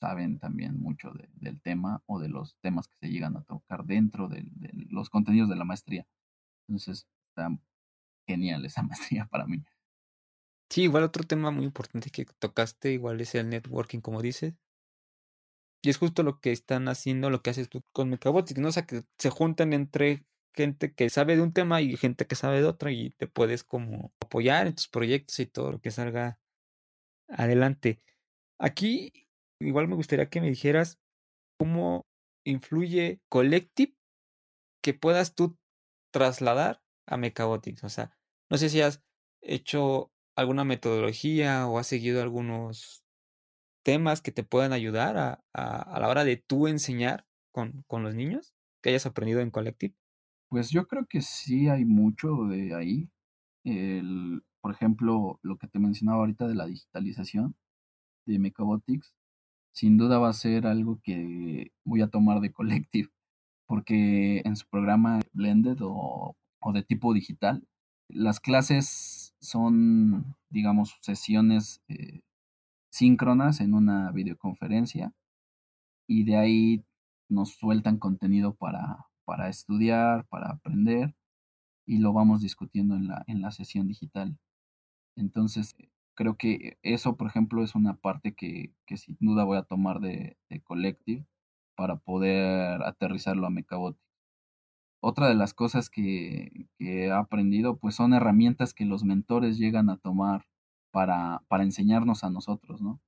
saben también mucho de, del tema o de los temas que se llegan a tocar dentro de, los contenidos de la maestría. Entonces, está genial esa maestría para mí. Sí, igual otro tema muy importante que tocaste, igual es el networking, como dices. Y es justo lo que están haciendo, lo que haces tú con Mechabotics, ¿no? O sea, que se juntan entre gente que sabe de un tema y gente que sabe de otro y te puedes como apoyar en tus proyectos y todo lo que salga adelante. Aquí igual me gustaría que me dijeras cómo influye Collective que puedas tú trasladar a Mechabotics? O sea, no sé si has hecho alguna metodología o has seguido algunos temas que te puedan ayudar a, a, la hora de tú enseñar con, con, los niños que hayas aprendido en Collective? Pues yo creo que sí hay mucho de ahí. El, por ejemplo, lo que te mencionaba ahorita de la digitalización de Mechabotics, sin duda va a ser algo que voy a tomar de Collective, porque en su programa Blended o, o de tipo digital, las clases son, digamos, sesiones eh, síncronas en una videoconferencia y de ahí nos sueltan contenido para, para estudiar, para aprender y lo vamos discutiendo en la, en la sesión digital. Entonces, creo que eso, por ejemplo, es una parte que, que sin duda voy a tomar de, Collective para poder aterrizarlo a Mecabot. Otra de las cosas que, que, he aprendido, pues son herramientas que los mentores llegan a tomar para, para enseñarnos a nosotros, ¿no?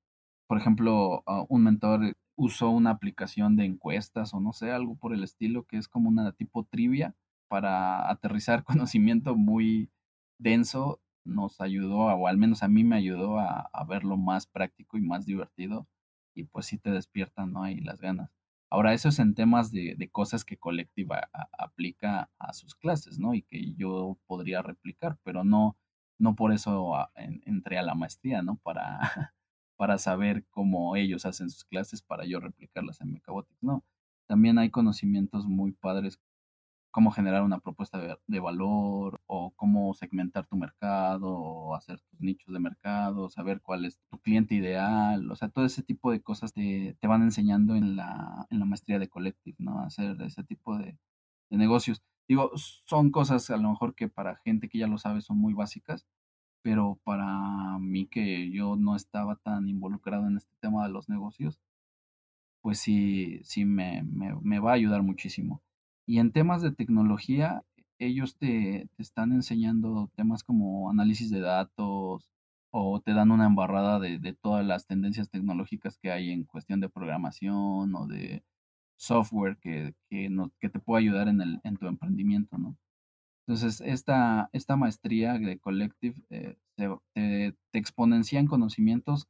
Por ejemplo, uh, un mentor usó una aplicación de encuestas o no sé, algo por el estilo, que es como una tipo trivia para aterrizar conocimiento muy denso, nos ayudó, o al menos a mí me ayudó a, verlo más práctico y más divertido, y pues sí te despiertan, ¿no? Ahí las ganas. Ahora, eso es en temas de, de cosas que Colectiva aplica a sus clases, ¿no? Y que yo podría replicar, pero no, no por eso en, entré a la maestría, ¿no? Para, para saber cómo ellos hacen sus clases, para yo replicarlas en Mechabotics, ¿no? También hay conocimientos muy padres cómo generar una propuesta de, valor o cómo segmentar tu mercado o hacer tus nichos de mercado, saber cuál es tu cliente ideal, o sea, todo ese tipo de cosas te, te van enseñando en la, en la maestría de Collective, ¿no? Hacer ese tipo de, de negocios. Digo, son cosas a lo mejor que para gente que ya lo sabe son muy básicas, pero para mí que yo no estaba tan involucrado en este tema de los negocios, pues sí, sí me, me, me va a ayudar muchísimo. Y en temas de tecnología, ellos te, te, están enseñando temas como análisis de datos o te dan una embarrada de, de, todas las tendencias tecnológicas que hay en cuestión de programación o de software que, que, te puede ayudar en, el, en tu emprendimiento, ¿no? Entonces, esta, esta maestría de Collective eh, te, te, te exponencia en conocimientos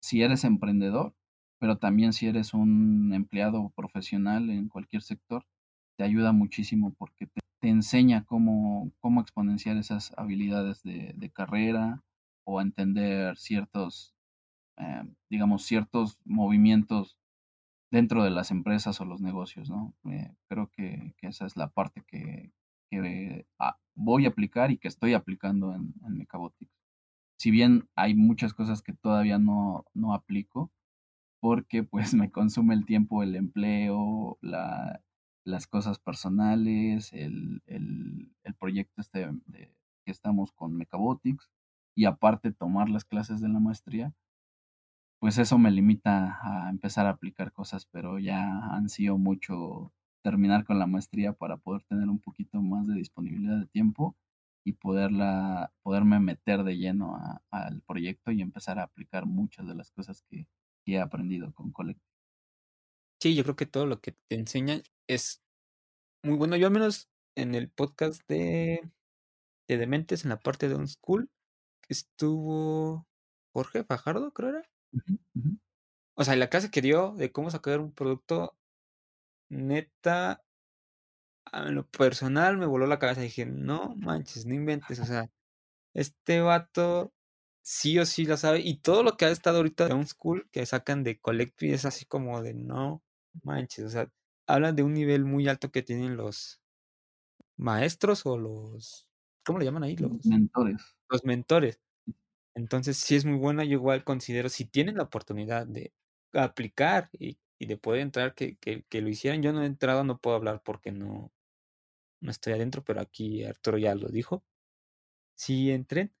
si eres emprendedor, pero también si eres un empleado profesional en cualquier sector te ayuda muchísimo porque te, enseña cómo, cómo, exponenciar esas habilidades de, carrera o entender ciertos, eh, digamos, ciertos movimientos dentro de las empresas o los negocios, ¿no? Eh, creo que, esa es la parte que, que ah, voy a aplicar y que estoy aplicando en, en Mechabotics. Si bien hay muchas cosas que todavía no, no aplico, porque pues me consume el tiempo, el empleo, la, las cosas personales, el, el, el proyecto este que estamos con Mechabotics y aparte tomar las clases de la maestría, pues eso me limita a empezar a aplicar cosas, pero ya han sido mucho terminar con la maestría para poder tener un poquito más de disponibilidad de tiempo y poderla, poderme meter de lleno al proyecto y empezar a aplicar muchas de las cosas que, he aprendido con. Sí, yo creo que todo lo que te enseñan es muy bueno. Yo al menos en el podcast de, de Dementes, en la parte de un school, estuvo Jorge Fajardo, creo era. Uh -huh, uh -huh. O sea, la clase que dio de cómo sacar un producto neta, en lo personal me voló la cabeza. Dije, no manches, no inventes. O sea, este vato sí o sí lo sabe. Y todo lo que ha estado ahorita de un school que sacan de Collective es así como de no manches. O sea, hablan de un nivel muy alto que tienen los maestros o los. ¿Cómo le llaman ahí? Los mentores. Los mentores. Entonces, sí es muy buena. Yo igual considero, si tienen la oportunidad de aplicar y, y de poder entrar, que, que, que, lo hicieran. Yo no he entrado, no puedo hablar porque no, no estoy adentro, pero aquí Arturo ya lo dijo. Sí entren.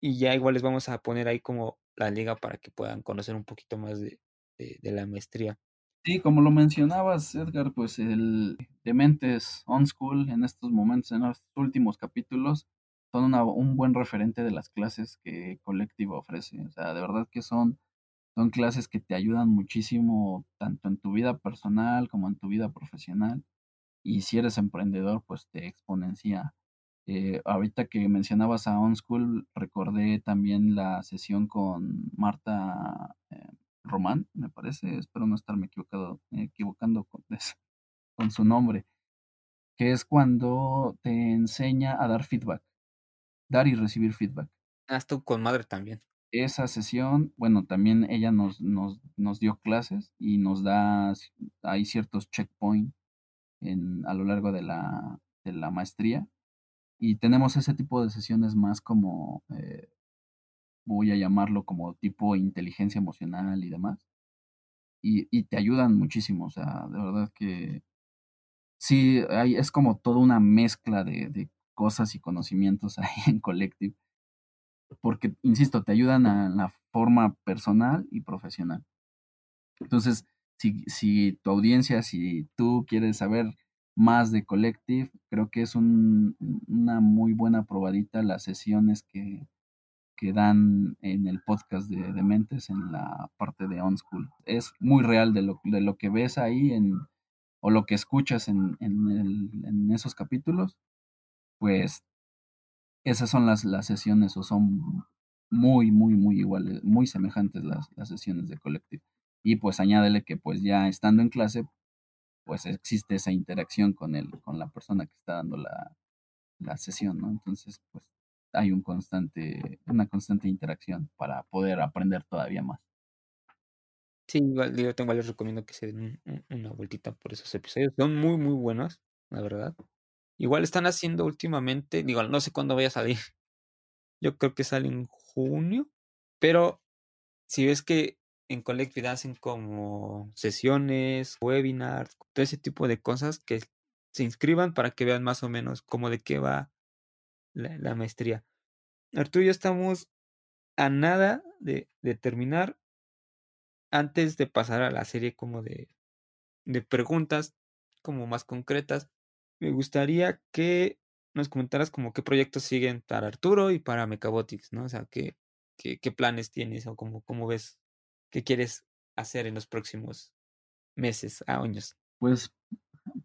Y ya igual les vamos a poner ahí como la liga para que puedan conocer un poquito más de, de, de la maestría. Sí, como lo mencionabas, Edgar, pues el Dementes On School en estos momentos, en los últimos capítulos, son una, un buen referente de las clases que Colectiva ofrece. O sea, de verdad que son, son clases que te ayudan muchísimo, tanto en tu vida personal como en tu vida profesional. y si eres emprendedor, pues te exponencia. Eh, ahorita que mencionabas a OnSchool, recordé también la sesión con Marta eh, Román, me parece, espero no estarme equivocado, equivocando con, con su nombre, que es cuando te enseña a dar feedback, dar y recibir feedback. Ah, estuvo con madre también. Esa sesión, bueno, también ella nos, nos, nos dio clases y nos da, hay ciertos checkpoints a lo largo de la, de la maestría y tenemos ese tipo de sesiones más como, eh, voy a llamarlo como tipo inteligencia emocional y demás. Y, y te ayudan muchísimo, o sea, de verdad que sí, hay, es como toda una mezcla de, de cosas y conocimientos ahí en Collective. Porque, insisto, te ayudan a la forma personal y profesional. Entonces, si, si tu audiencia, si tú quieres saber más de Collective, creo que es un, una muy buena probadita las sesiones que, que dan en el podcast de Dementes en la parte de On School. Es muy real de lo, de lo que ves ahí en, o lo que escuchas en, en, esos capítulos, pues esas son las, las sesiones o son muy, muy, muy iguales, muy semejantes las, las sesiones de Collective. Y pues añádele que pues ya estando en clase, pues existe esa interacción con el, con la persona que está dando la, la sesión, ¿no? Entonces, pues hay un constante, una constante interacción para poder aprender todavía más. Sí, igual, yo tengo, les recomiendo que se den una vueltita por esos episodios. Son muy, muy buenos, la verdad. Igual están haciendo últimamente, digo, no sé cuándo vaya a salir. Yo creo que sale en junio, pero si ves que en Collective hacen como sesiones, webinars, todo ese tipo de cosas que se inscriban para que vean más o menos cómo de qué va la, maestría. Arturo y yo estamos a nada de, terminar. Antes de pasar a la serie como de, de preguntas como más concretas, me gustaría que nos comentaras como qué proyectos siguen para Arturo y para Mechabotics, ¿no? O sea, qué, qué, qué planes tienes o cómo, cómo ves qué quieres hacer en los próximos meses, años. Pues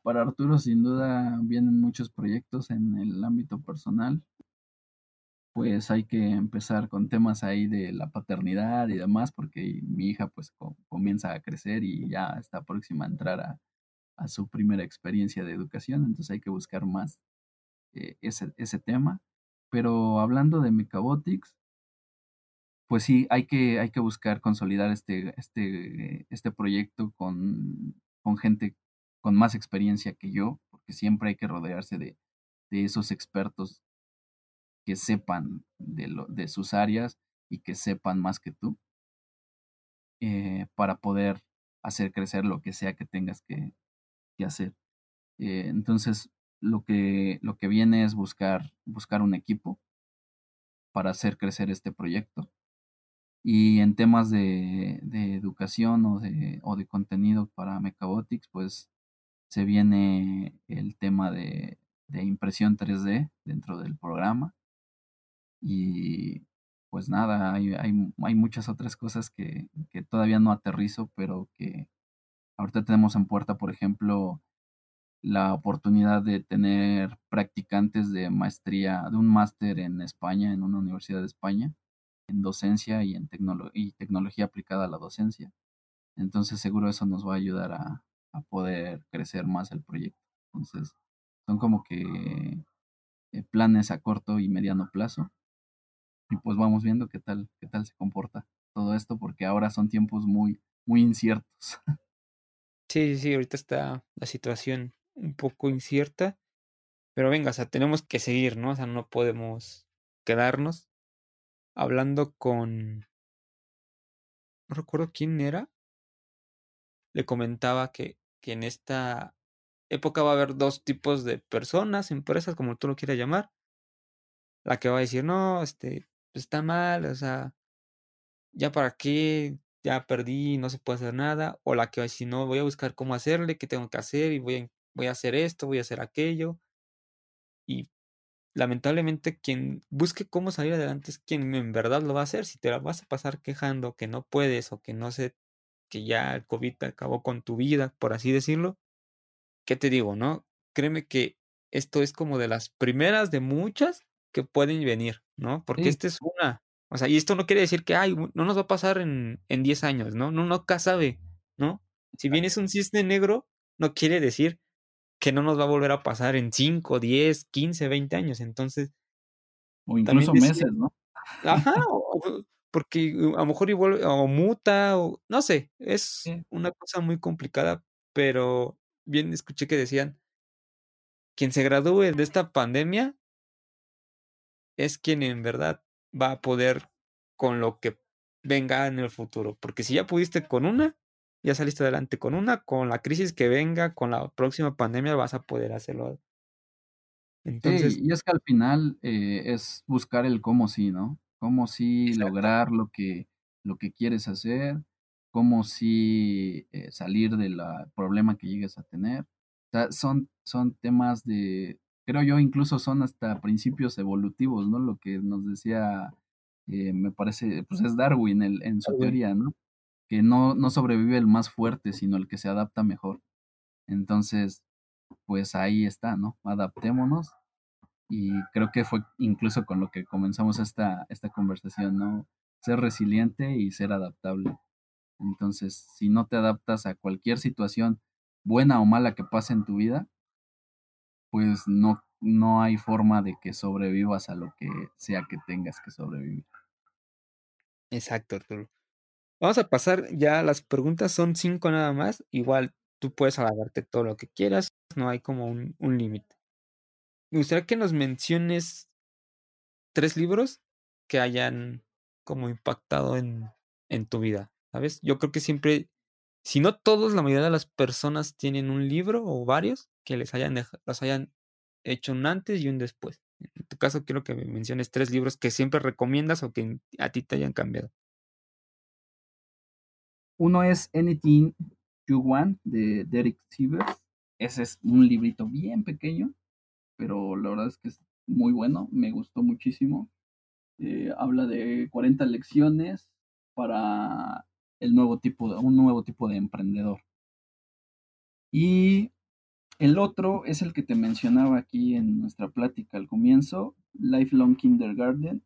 para Arturo sin duda vienen muchos proyectos en el ámbito personal. Pues hay que empezar con temas ahí de la paternidad y demás, porque mi hija pues co comienza a crecer y ya está próxima a entrar a, a su primera experiencia de educación, entonces hay que buscar más eh, ese, ese tema. Pero hablando de Mechabotics, pues sí, hay que, hay que buscar consolidar este, este, este proyecto con, con gente con más experiencia que yo, porque siempre hay que rodearse de, de esos expertos que sepan de, lo, de sus áreas y que sepan más que tú, eh, para poder hacer crecer lo que sea que tengas que, que hacer. Eh, entonces, lo que, lo que viene es buscar, buscar un equipo para hacer crecer este proyecto. Y en temas de, de educación o de, o de contenido para Mechabotics, pues se viene el tema de, impresión 3D dentro del programa. Y pues nada, hay, hay, hay muchas otras cosas que, que todavía no aterrizo, pero que Ahorita tenemos en puerta, por ejemplo, la oportunidad de tener practicantes de maestría, de un máster en España, en una universidad de España, en docencia y en tecnolo y tecnología aplicada a la docencia. Entonces seguro eso nos va a ayudar a, a poder crecer más el proyecto. Entonces son como que eh, planes a corto y mediano plazo. Y pues vamos viendo qué tal, qué tal se comporta todo esto, porque ahora son tiempos muy, muy inciertos. Sí, sí, ahorita está la situación un poco incierta, pero venga, o sea, tenemos que seguir, ¿no? O sea, no podemos quedarnos hablando con... No recuerdo quién era. Le comentaba que, que en esta época va a haber dos tipos de personas, empresas, como tú lo quieras llamar. La que va a decir, no, este, está mal, o sea, ya para qué ya perdí, no se puede hacer nada, o la que si no, voy a buscar cómo hacerle, qué tengo que hacer, y voy a, voy a hacer esto, voy a hacer aquello. Y lamentablemente quien busque cómo salir adelante es quien en verdad lo va a hacer. Si te la vas a pasar quejando que no puedes o que no sé, que ya el COVID acabó con tu vida, por así decirlo, ¿qué te digo, no? créeme que esto es como de las primeras de muchas que pueden venir, ¿no? Porque Sí. esta es una. O sea, y esto no quiere decir que, ay, no nos va a pasar en, en 10 años, ¿no? No, nunca sabe, ¿no? Si bien es un cisne negro, no quiere decir que no nos va a volver a pasar en 5, 10, 15, 20 años. Entonces, O incluso meses, ¿no? ajá, o- porque uh, a lo mejor igual, o muta, o no sé, es Sí. una cosa muy complicada, pero bien escuché que decían, quien se gradúe de esta pandemia es quien en verdad va a poder con lo que venga en el futuro. Porque si ya pudiste con una, ya saliste adelante con una, con la crisis que venga, con la próxima pandemia vas a poder hacerlo. Entonces, Sí, y es que al final eh, es buscar el cómo sí, ¿no? Cómo sí exacto, lograr lo que, lo que quieres hacer, cómo sí eh, salir del problema que llegues a tener. O sea, son, son temas de, creo yo, incluso son hasta principios evolutivos, ¿no? Lo que nos decía, eh, me parece, pues es Darwin el- en su Darwin, teoría, ¿no? Que no, no sobrevive el más fuerte, sino el que se adapta mejor. Entonces, pues ahí está, ¿no? Adaptémonos y creo que fue incluso con lo que comenzamos esta, esta conversación, ¿no? Ser resiliente y ser adaptable. Entonces, si no te adaptas a cualquier situación, buena o mala que pase en tu vida, pues no, no hay forma de que sobrevivas a lo que sea que tengas que sobrevivir. exacto, Arturo. Vamos a pasar ya, las preguntas son cinco nada más. Igual tú puedes alargarte todo lo que quieras, no hay como un límite. Me gustaría que nos menciones tres libros que hayan como impactado en, en tu vida, ¿sabes? Yo creo que siempre, si no todos, la mayoría de las personas tienen un libro o varios que les hayan, los hayan hecho un antes y un después. En tu caso, quiero que me menciones tres libros que siempre recomiendas o que a ti te hayan cambiado. Uno es Anything You Want de Derek Sivers. Ese es un librito bien pequeño, pero la verdad es que es muy bueno, me gustó muchísimo. Eh, habla de 40 lecciones para el nuevo tipo de, un nuevo tipo de emprendedor. Y el otro es el que te mencionaba aquí en nuestra plática al comienzo, Lifelong Kindergarten.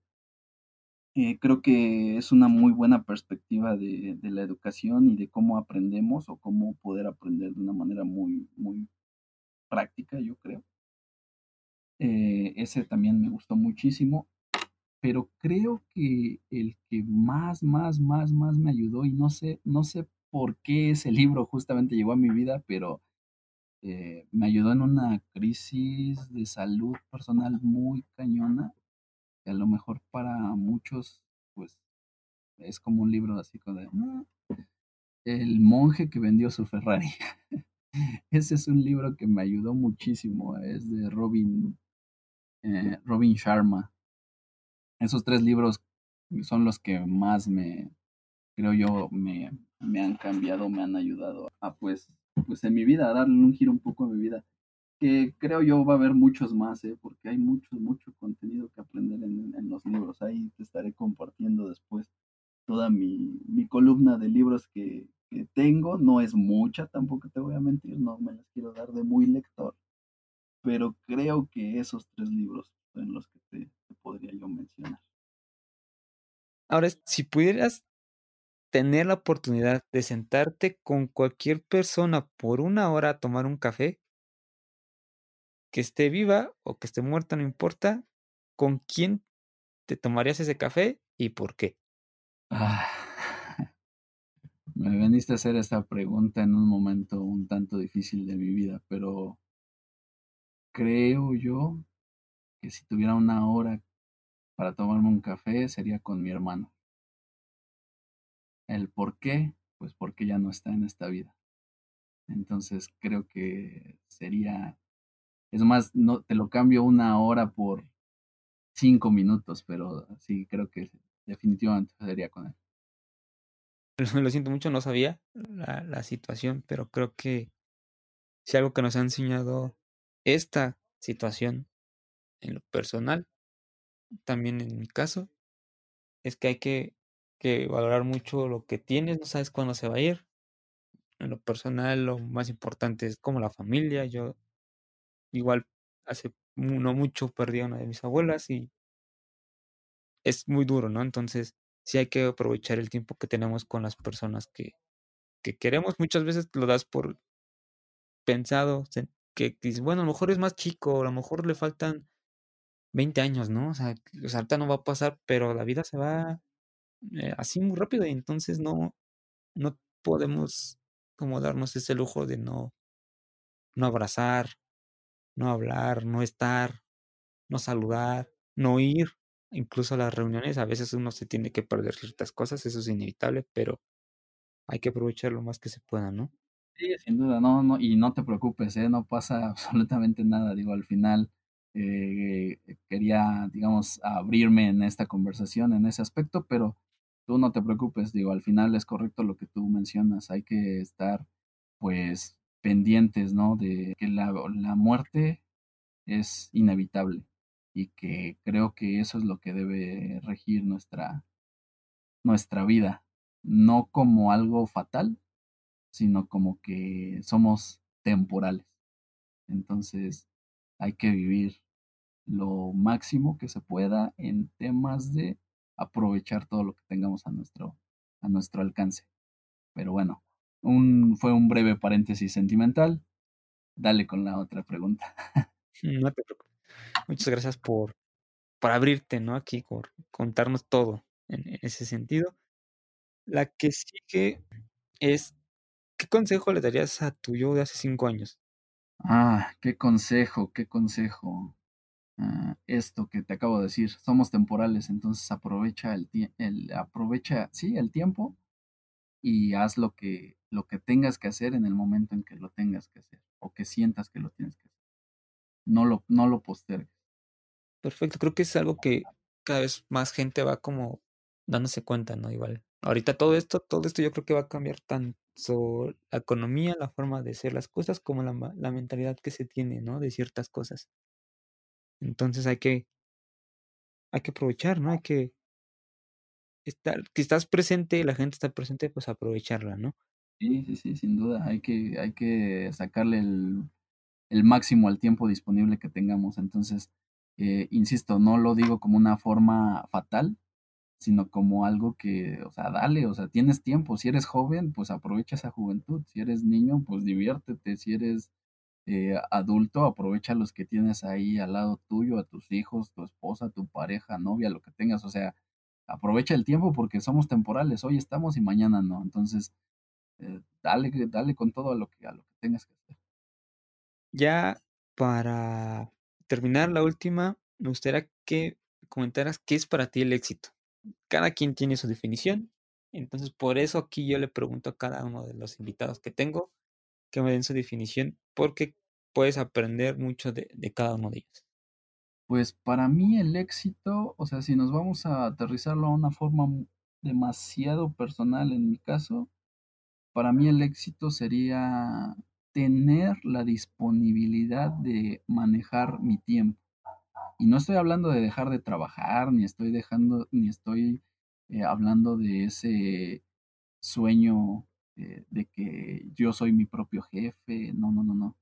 Eh, creo que es una muy buena perspectiva de, de, la educación y de cómo aprendemos o cómo poder aprender de una manera muy, muy práctica, yo creo. Eh, ese también me gustó muchísimo, pero creo que el que más, más, más, más me ayudó y no sé, no sé por qué ese libro justamente llegó a mi vida, pero eh, me ayudó en una crisis de salud personal muy cañona, a lo mejor para muchos, pues, es como un libro así como de, "Ah, El monje que vendió su Ferrari. Ese es un libro que me ayudó muchísimo, es de Robin, eh, Robin Sharma. Esos tres libros son los que más me, creo yo, me, me han cambiado, me han ayudado a, pues, pues en mi vida, a darle un giro un poco a mi vida. Que creo yo va a haber muchos más, ¿eh? porque hay mucho, mucho contenido que aprender en, en los libros. Ahí te estaré compartiendo después toda mi, mi columna de libros que, que, tengo. No es mucha, tampoco te voy a mentir, no me las quiero dar de muy lector. Pero creo que esos tres libros son los que te, te podría yo mencionar. Ahora, si pudieras tener la oportunidad de sentarte con cualquier persona por una hora a tomar un café, que esté viva o que esté muerta, no importa, ¿con quién te tomarías ese café y por qué? Ah, me veniste a hacer esta pregunta en un momento un tanto difícil de mi vida, pero creo yo que si tuviera una hora para tomarme un café sería con mi hermano. El por qué, pues porque ya no está en esta vida. Entonces creo que sería, es más, no te lo cambio una hora por cinco minutos, pero sí creo que definitivamente sería con él. Lo siento mucho, no sabía la, la situación, pero creo que si algo que nos ha enseñado esta situación en lo personal, también en mi caso, es que hay que, que valorar mucho lo que tienes, no sabes cuándo se va a ir. En lo personal, lo más importante es como la familia. Yo igual hace no mucho perdí a una de mis abuelas y es muy duro, ¿no? Entonces, sí hay que aprovechar el tiempo que tenemos con las personas que, que queremos. Muchas veces lo das por pensado, que dices, bueno, a lo mejor es más chico, a lo mejor le faltan 20 años, ¿no? O sea, o sea ahorita no va a pasar, pero la vida se va eh, así muy rápido y entonces no, no podemos como darnos ese lujo de no, no abrazar, no hablar, no estar, no saludar, no ir, incluso a las reuniones. A veces uno se tiene que perder ciertas cosas, eso es inevitable, pero hay que aprovechar lo más que se pueda, ¿no? Sí, sin duda, no, no, y no te preocupes, ¿eh? no pasa absolutamente nada, digo, al final eh, quería, digamos, abrirme en esta conversación en ese aspecto, pero tú no te preocupes, digo, al final es correcto lo que tú mencionas, hay que estar, pues, pendientes, ¿no? De que la, la muerte es inevitable y que creo que eso es lo que debe regir nuestra, nuestra vida, no como algo fatal, sino como que somos temporales. Entonces hay que vivir lo máximo que se pueda en temas de aprovechar todo lo que tengamos a nuestro, a nuestro alcance. Pero bueno, un, fue un breve paréntesis sentimental. Dale con la otra pregunta. No te preocupes. Muchas gracias por, por abrirte, ¿no? Aquí, por contarnos todo en ese sentido. La que sigue es ¿Qué consejo le darías a tu yo de hace cinco años? Ah, qué consejo, qué consejo. Ah, esto que te acabo de decir, somos temporales, entonces aprovecha el, el aprovecha, sí, el tiempo y haz lo que lo que tengas que hacer en el momento en que lo tengas que hacer o que sientas que lo tienes que hacer. No lo no lo postergues. Perfecto, creo que es algo que cada vez más gente va como dándose cuenta, ¿no? Igual. Ahorita todo esto, todo esto yo creo que va a cambiar tan, So, la economía, la forma de hacer las cosas, como la, la mentalidad que se tiene, ¿no? De ciertas cosas. Entonces hay que, hay que aprovechar, ¿no? Hay que estar, que estás presente, la gente está presente, pues aprovecharla, ¿no? Sí, sí, sí, sin duda. Hay que, hay que sacarle el, el máximo al tiempo disponible que tengamos. Entonces, eh, insisto, no lo digo como una forma fatal, sino como algo que, o sea, dale, o sea, tienes tiempo, si eres joven, pues aprovecha esa juventud, si eres niño, pues diviértete, si eres eh, adulto, aprovecha los que tienes ahí al lado tuyo, a tus hijos, tu esposa, tu pareja, novia, lo que tengas, o sea, aprovecha el tiempo porque somos temporales, hoy estamos y mañana no, entonces, eh, dale, dale con todo a lo que, a lo que tengas que hacer. Ya para terminar la última, me gustaría que comentaras qué es para ti el éxito cada quien tiene su definición. Entonces, por eso aquí yo le pregunto a cada uno de los invitados que tengo que me den su definición, porque puedes aprender mucho de, cada uno de ellos. Pues para mí el éxito, o sea, si nos vamos a aterrizarlo a una forma demasiado personal en mi caso, para mí el éxito sería tener la disponibilidad de manejar mi tiempo. Y no estoy hablando de dejar de trabajar, ni estoy dejando, ni estoy eh, hablando de ese sueño eh, de que yo soy mi propio jefe. No, no, no, no.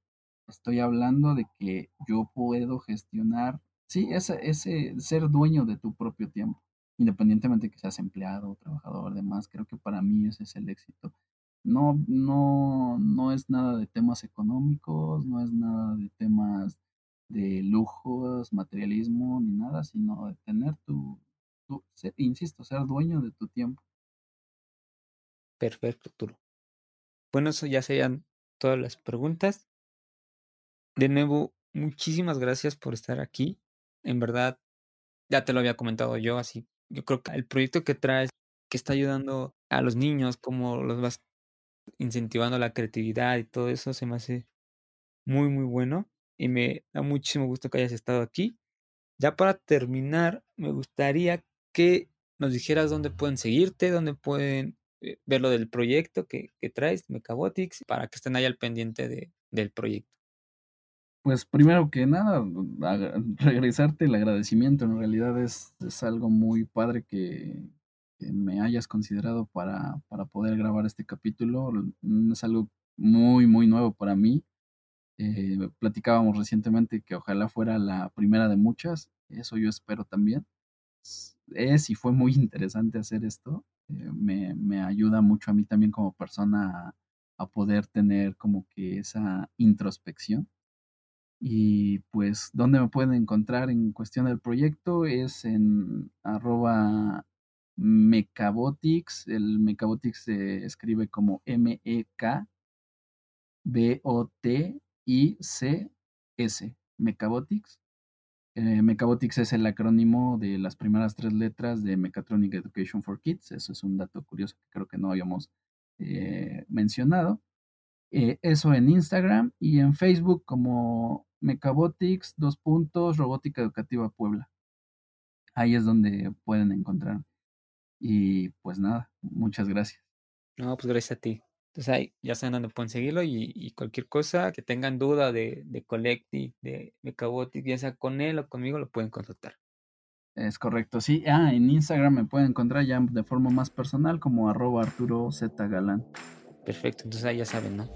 Estoy hablando de que yo puedo gestionar, sí, ese, ese ser dueño de tu propio tiempo, independientemente que seas empleado, trabajador, demás. Creo que para mí ese es el éxito. No, no, no es nada de temas económicos, no es nada de temas de lujos, materialismo, ni nada, sino de tener tu, insisto, ser dueño de tu tiempo. Perfecto, Arturo. Bueno, eso ya serían todas las preguntas. De nuevo, muchísimas gracias por estar aquí. En verdad, ya te lo había comentado yo, así yo creo que el proyecto que traes, que está ayudando a los niños, como los vas incentivando la creatividad y todo eso, se me hace muy, muy bueno y me da muchísimo gusto que hayas estado aquí. Ya para terminar, me gustaría que nos dijeras dónde pueden seguirte, dónde pueden eh, ver lo del proyecto que, que traes, Mecabotics, para que estén ahí al pendiente de, del proyecto. Pues primero que nada, regresarte el agradecimiento. En realidad es, es algo muy padre que, que me hayas considerado para, para poder grabar este capítulo. Es algo muy, muy nuevo para mí Eh, platicábamos recientemente que ojalá fuera la primera de muchas, eso yo espero también. Es y fue muy interesante hacer esto, eh, me, me, ayuda mucho a mí también como persona a, poder tener como que esa introspección. Y pues, ¿dónde me pueden encontrar en cuestión del proyecto? Es en arroba Mecabotics. El Mecabotics se escribe como M-E-K-B-O-T-I-C-S. Mecabotics. Eh, Mecabotics es el acrónimo de las primeras tres letras de Mechatronic Education for Kids. Eso es un dato curioso que creo que no habíamos eh, mencionado. Eh, eso en Instagram y en Facebook como Mecabotics, dos puntos, Robótica Educativa Puebla. Ahí es donde pueden encontrar. Y pues nada, muchas gracias. No, pues gracias a ti. Entonces ahí ya saben dónde pueden seguirlo y, cualquier cosa que tengan duda de, de Collective, de Mecabotics, ya sea con él o conmigo, lo pueden contactar. Es correcto, sí. Ah, en Instagram me pueden encontrar ya de forma más personal como arroba Arturo Z Galán. Perfecto, entonces ahí ya saben, ¿no?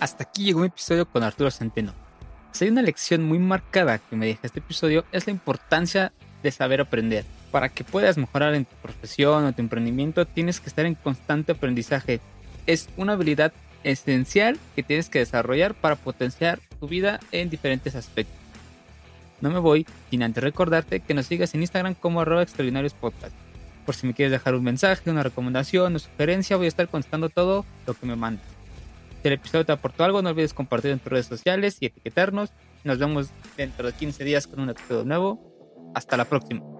Hasta aquí llegó mi episodio con Arturo Centeno. Hay una lección muy marcada que me deja este episodio es la importancia de saber aprender. Para que puedas mejorar en tu profesión o tu emprendimiento tienes que estar en constante aprendizaje. Es una habilidad esencial que tienes que desarrollar para potenciar tu vida en diferentes aspectos. No me voy sin antes recordarte que nos sigas en Instagram como arroba extraordinarios podcast. Por si me quieres dejar un mensaje, una recomendación o sugerencia, voy a estar contestando todo lo que me mandes. El episodio te aportó algo, no olvides compartir en tus redes sociales y etiquetarnos. Nos vemos dentro de 15 días con un episodio nuevo. Hasta la próxima.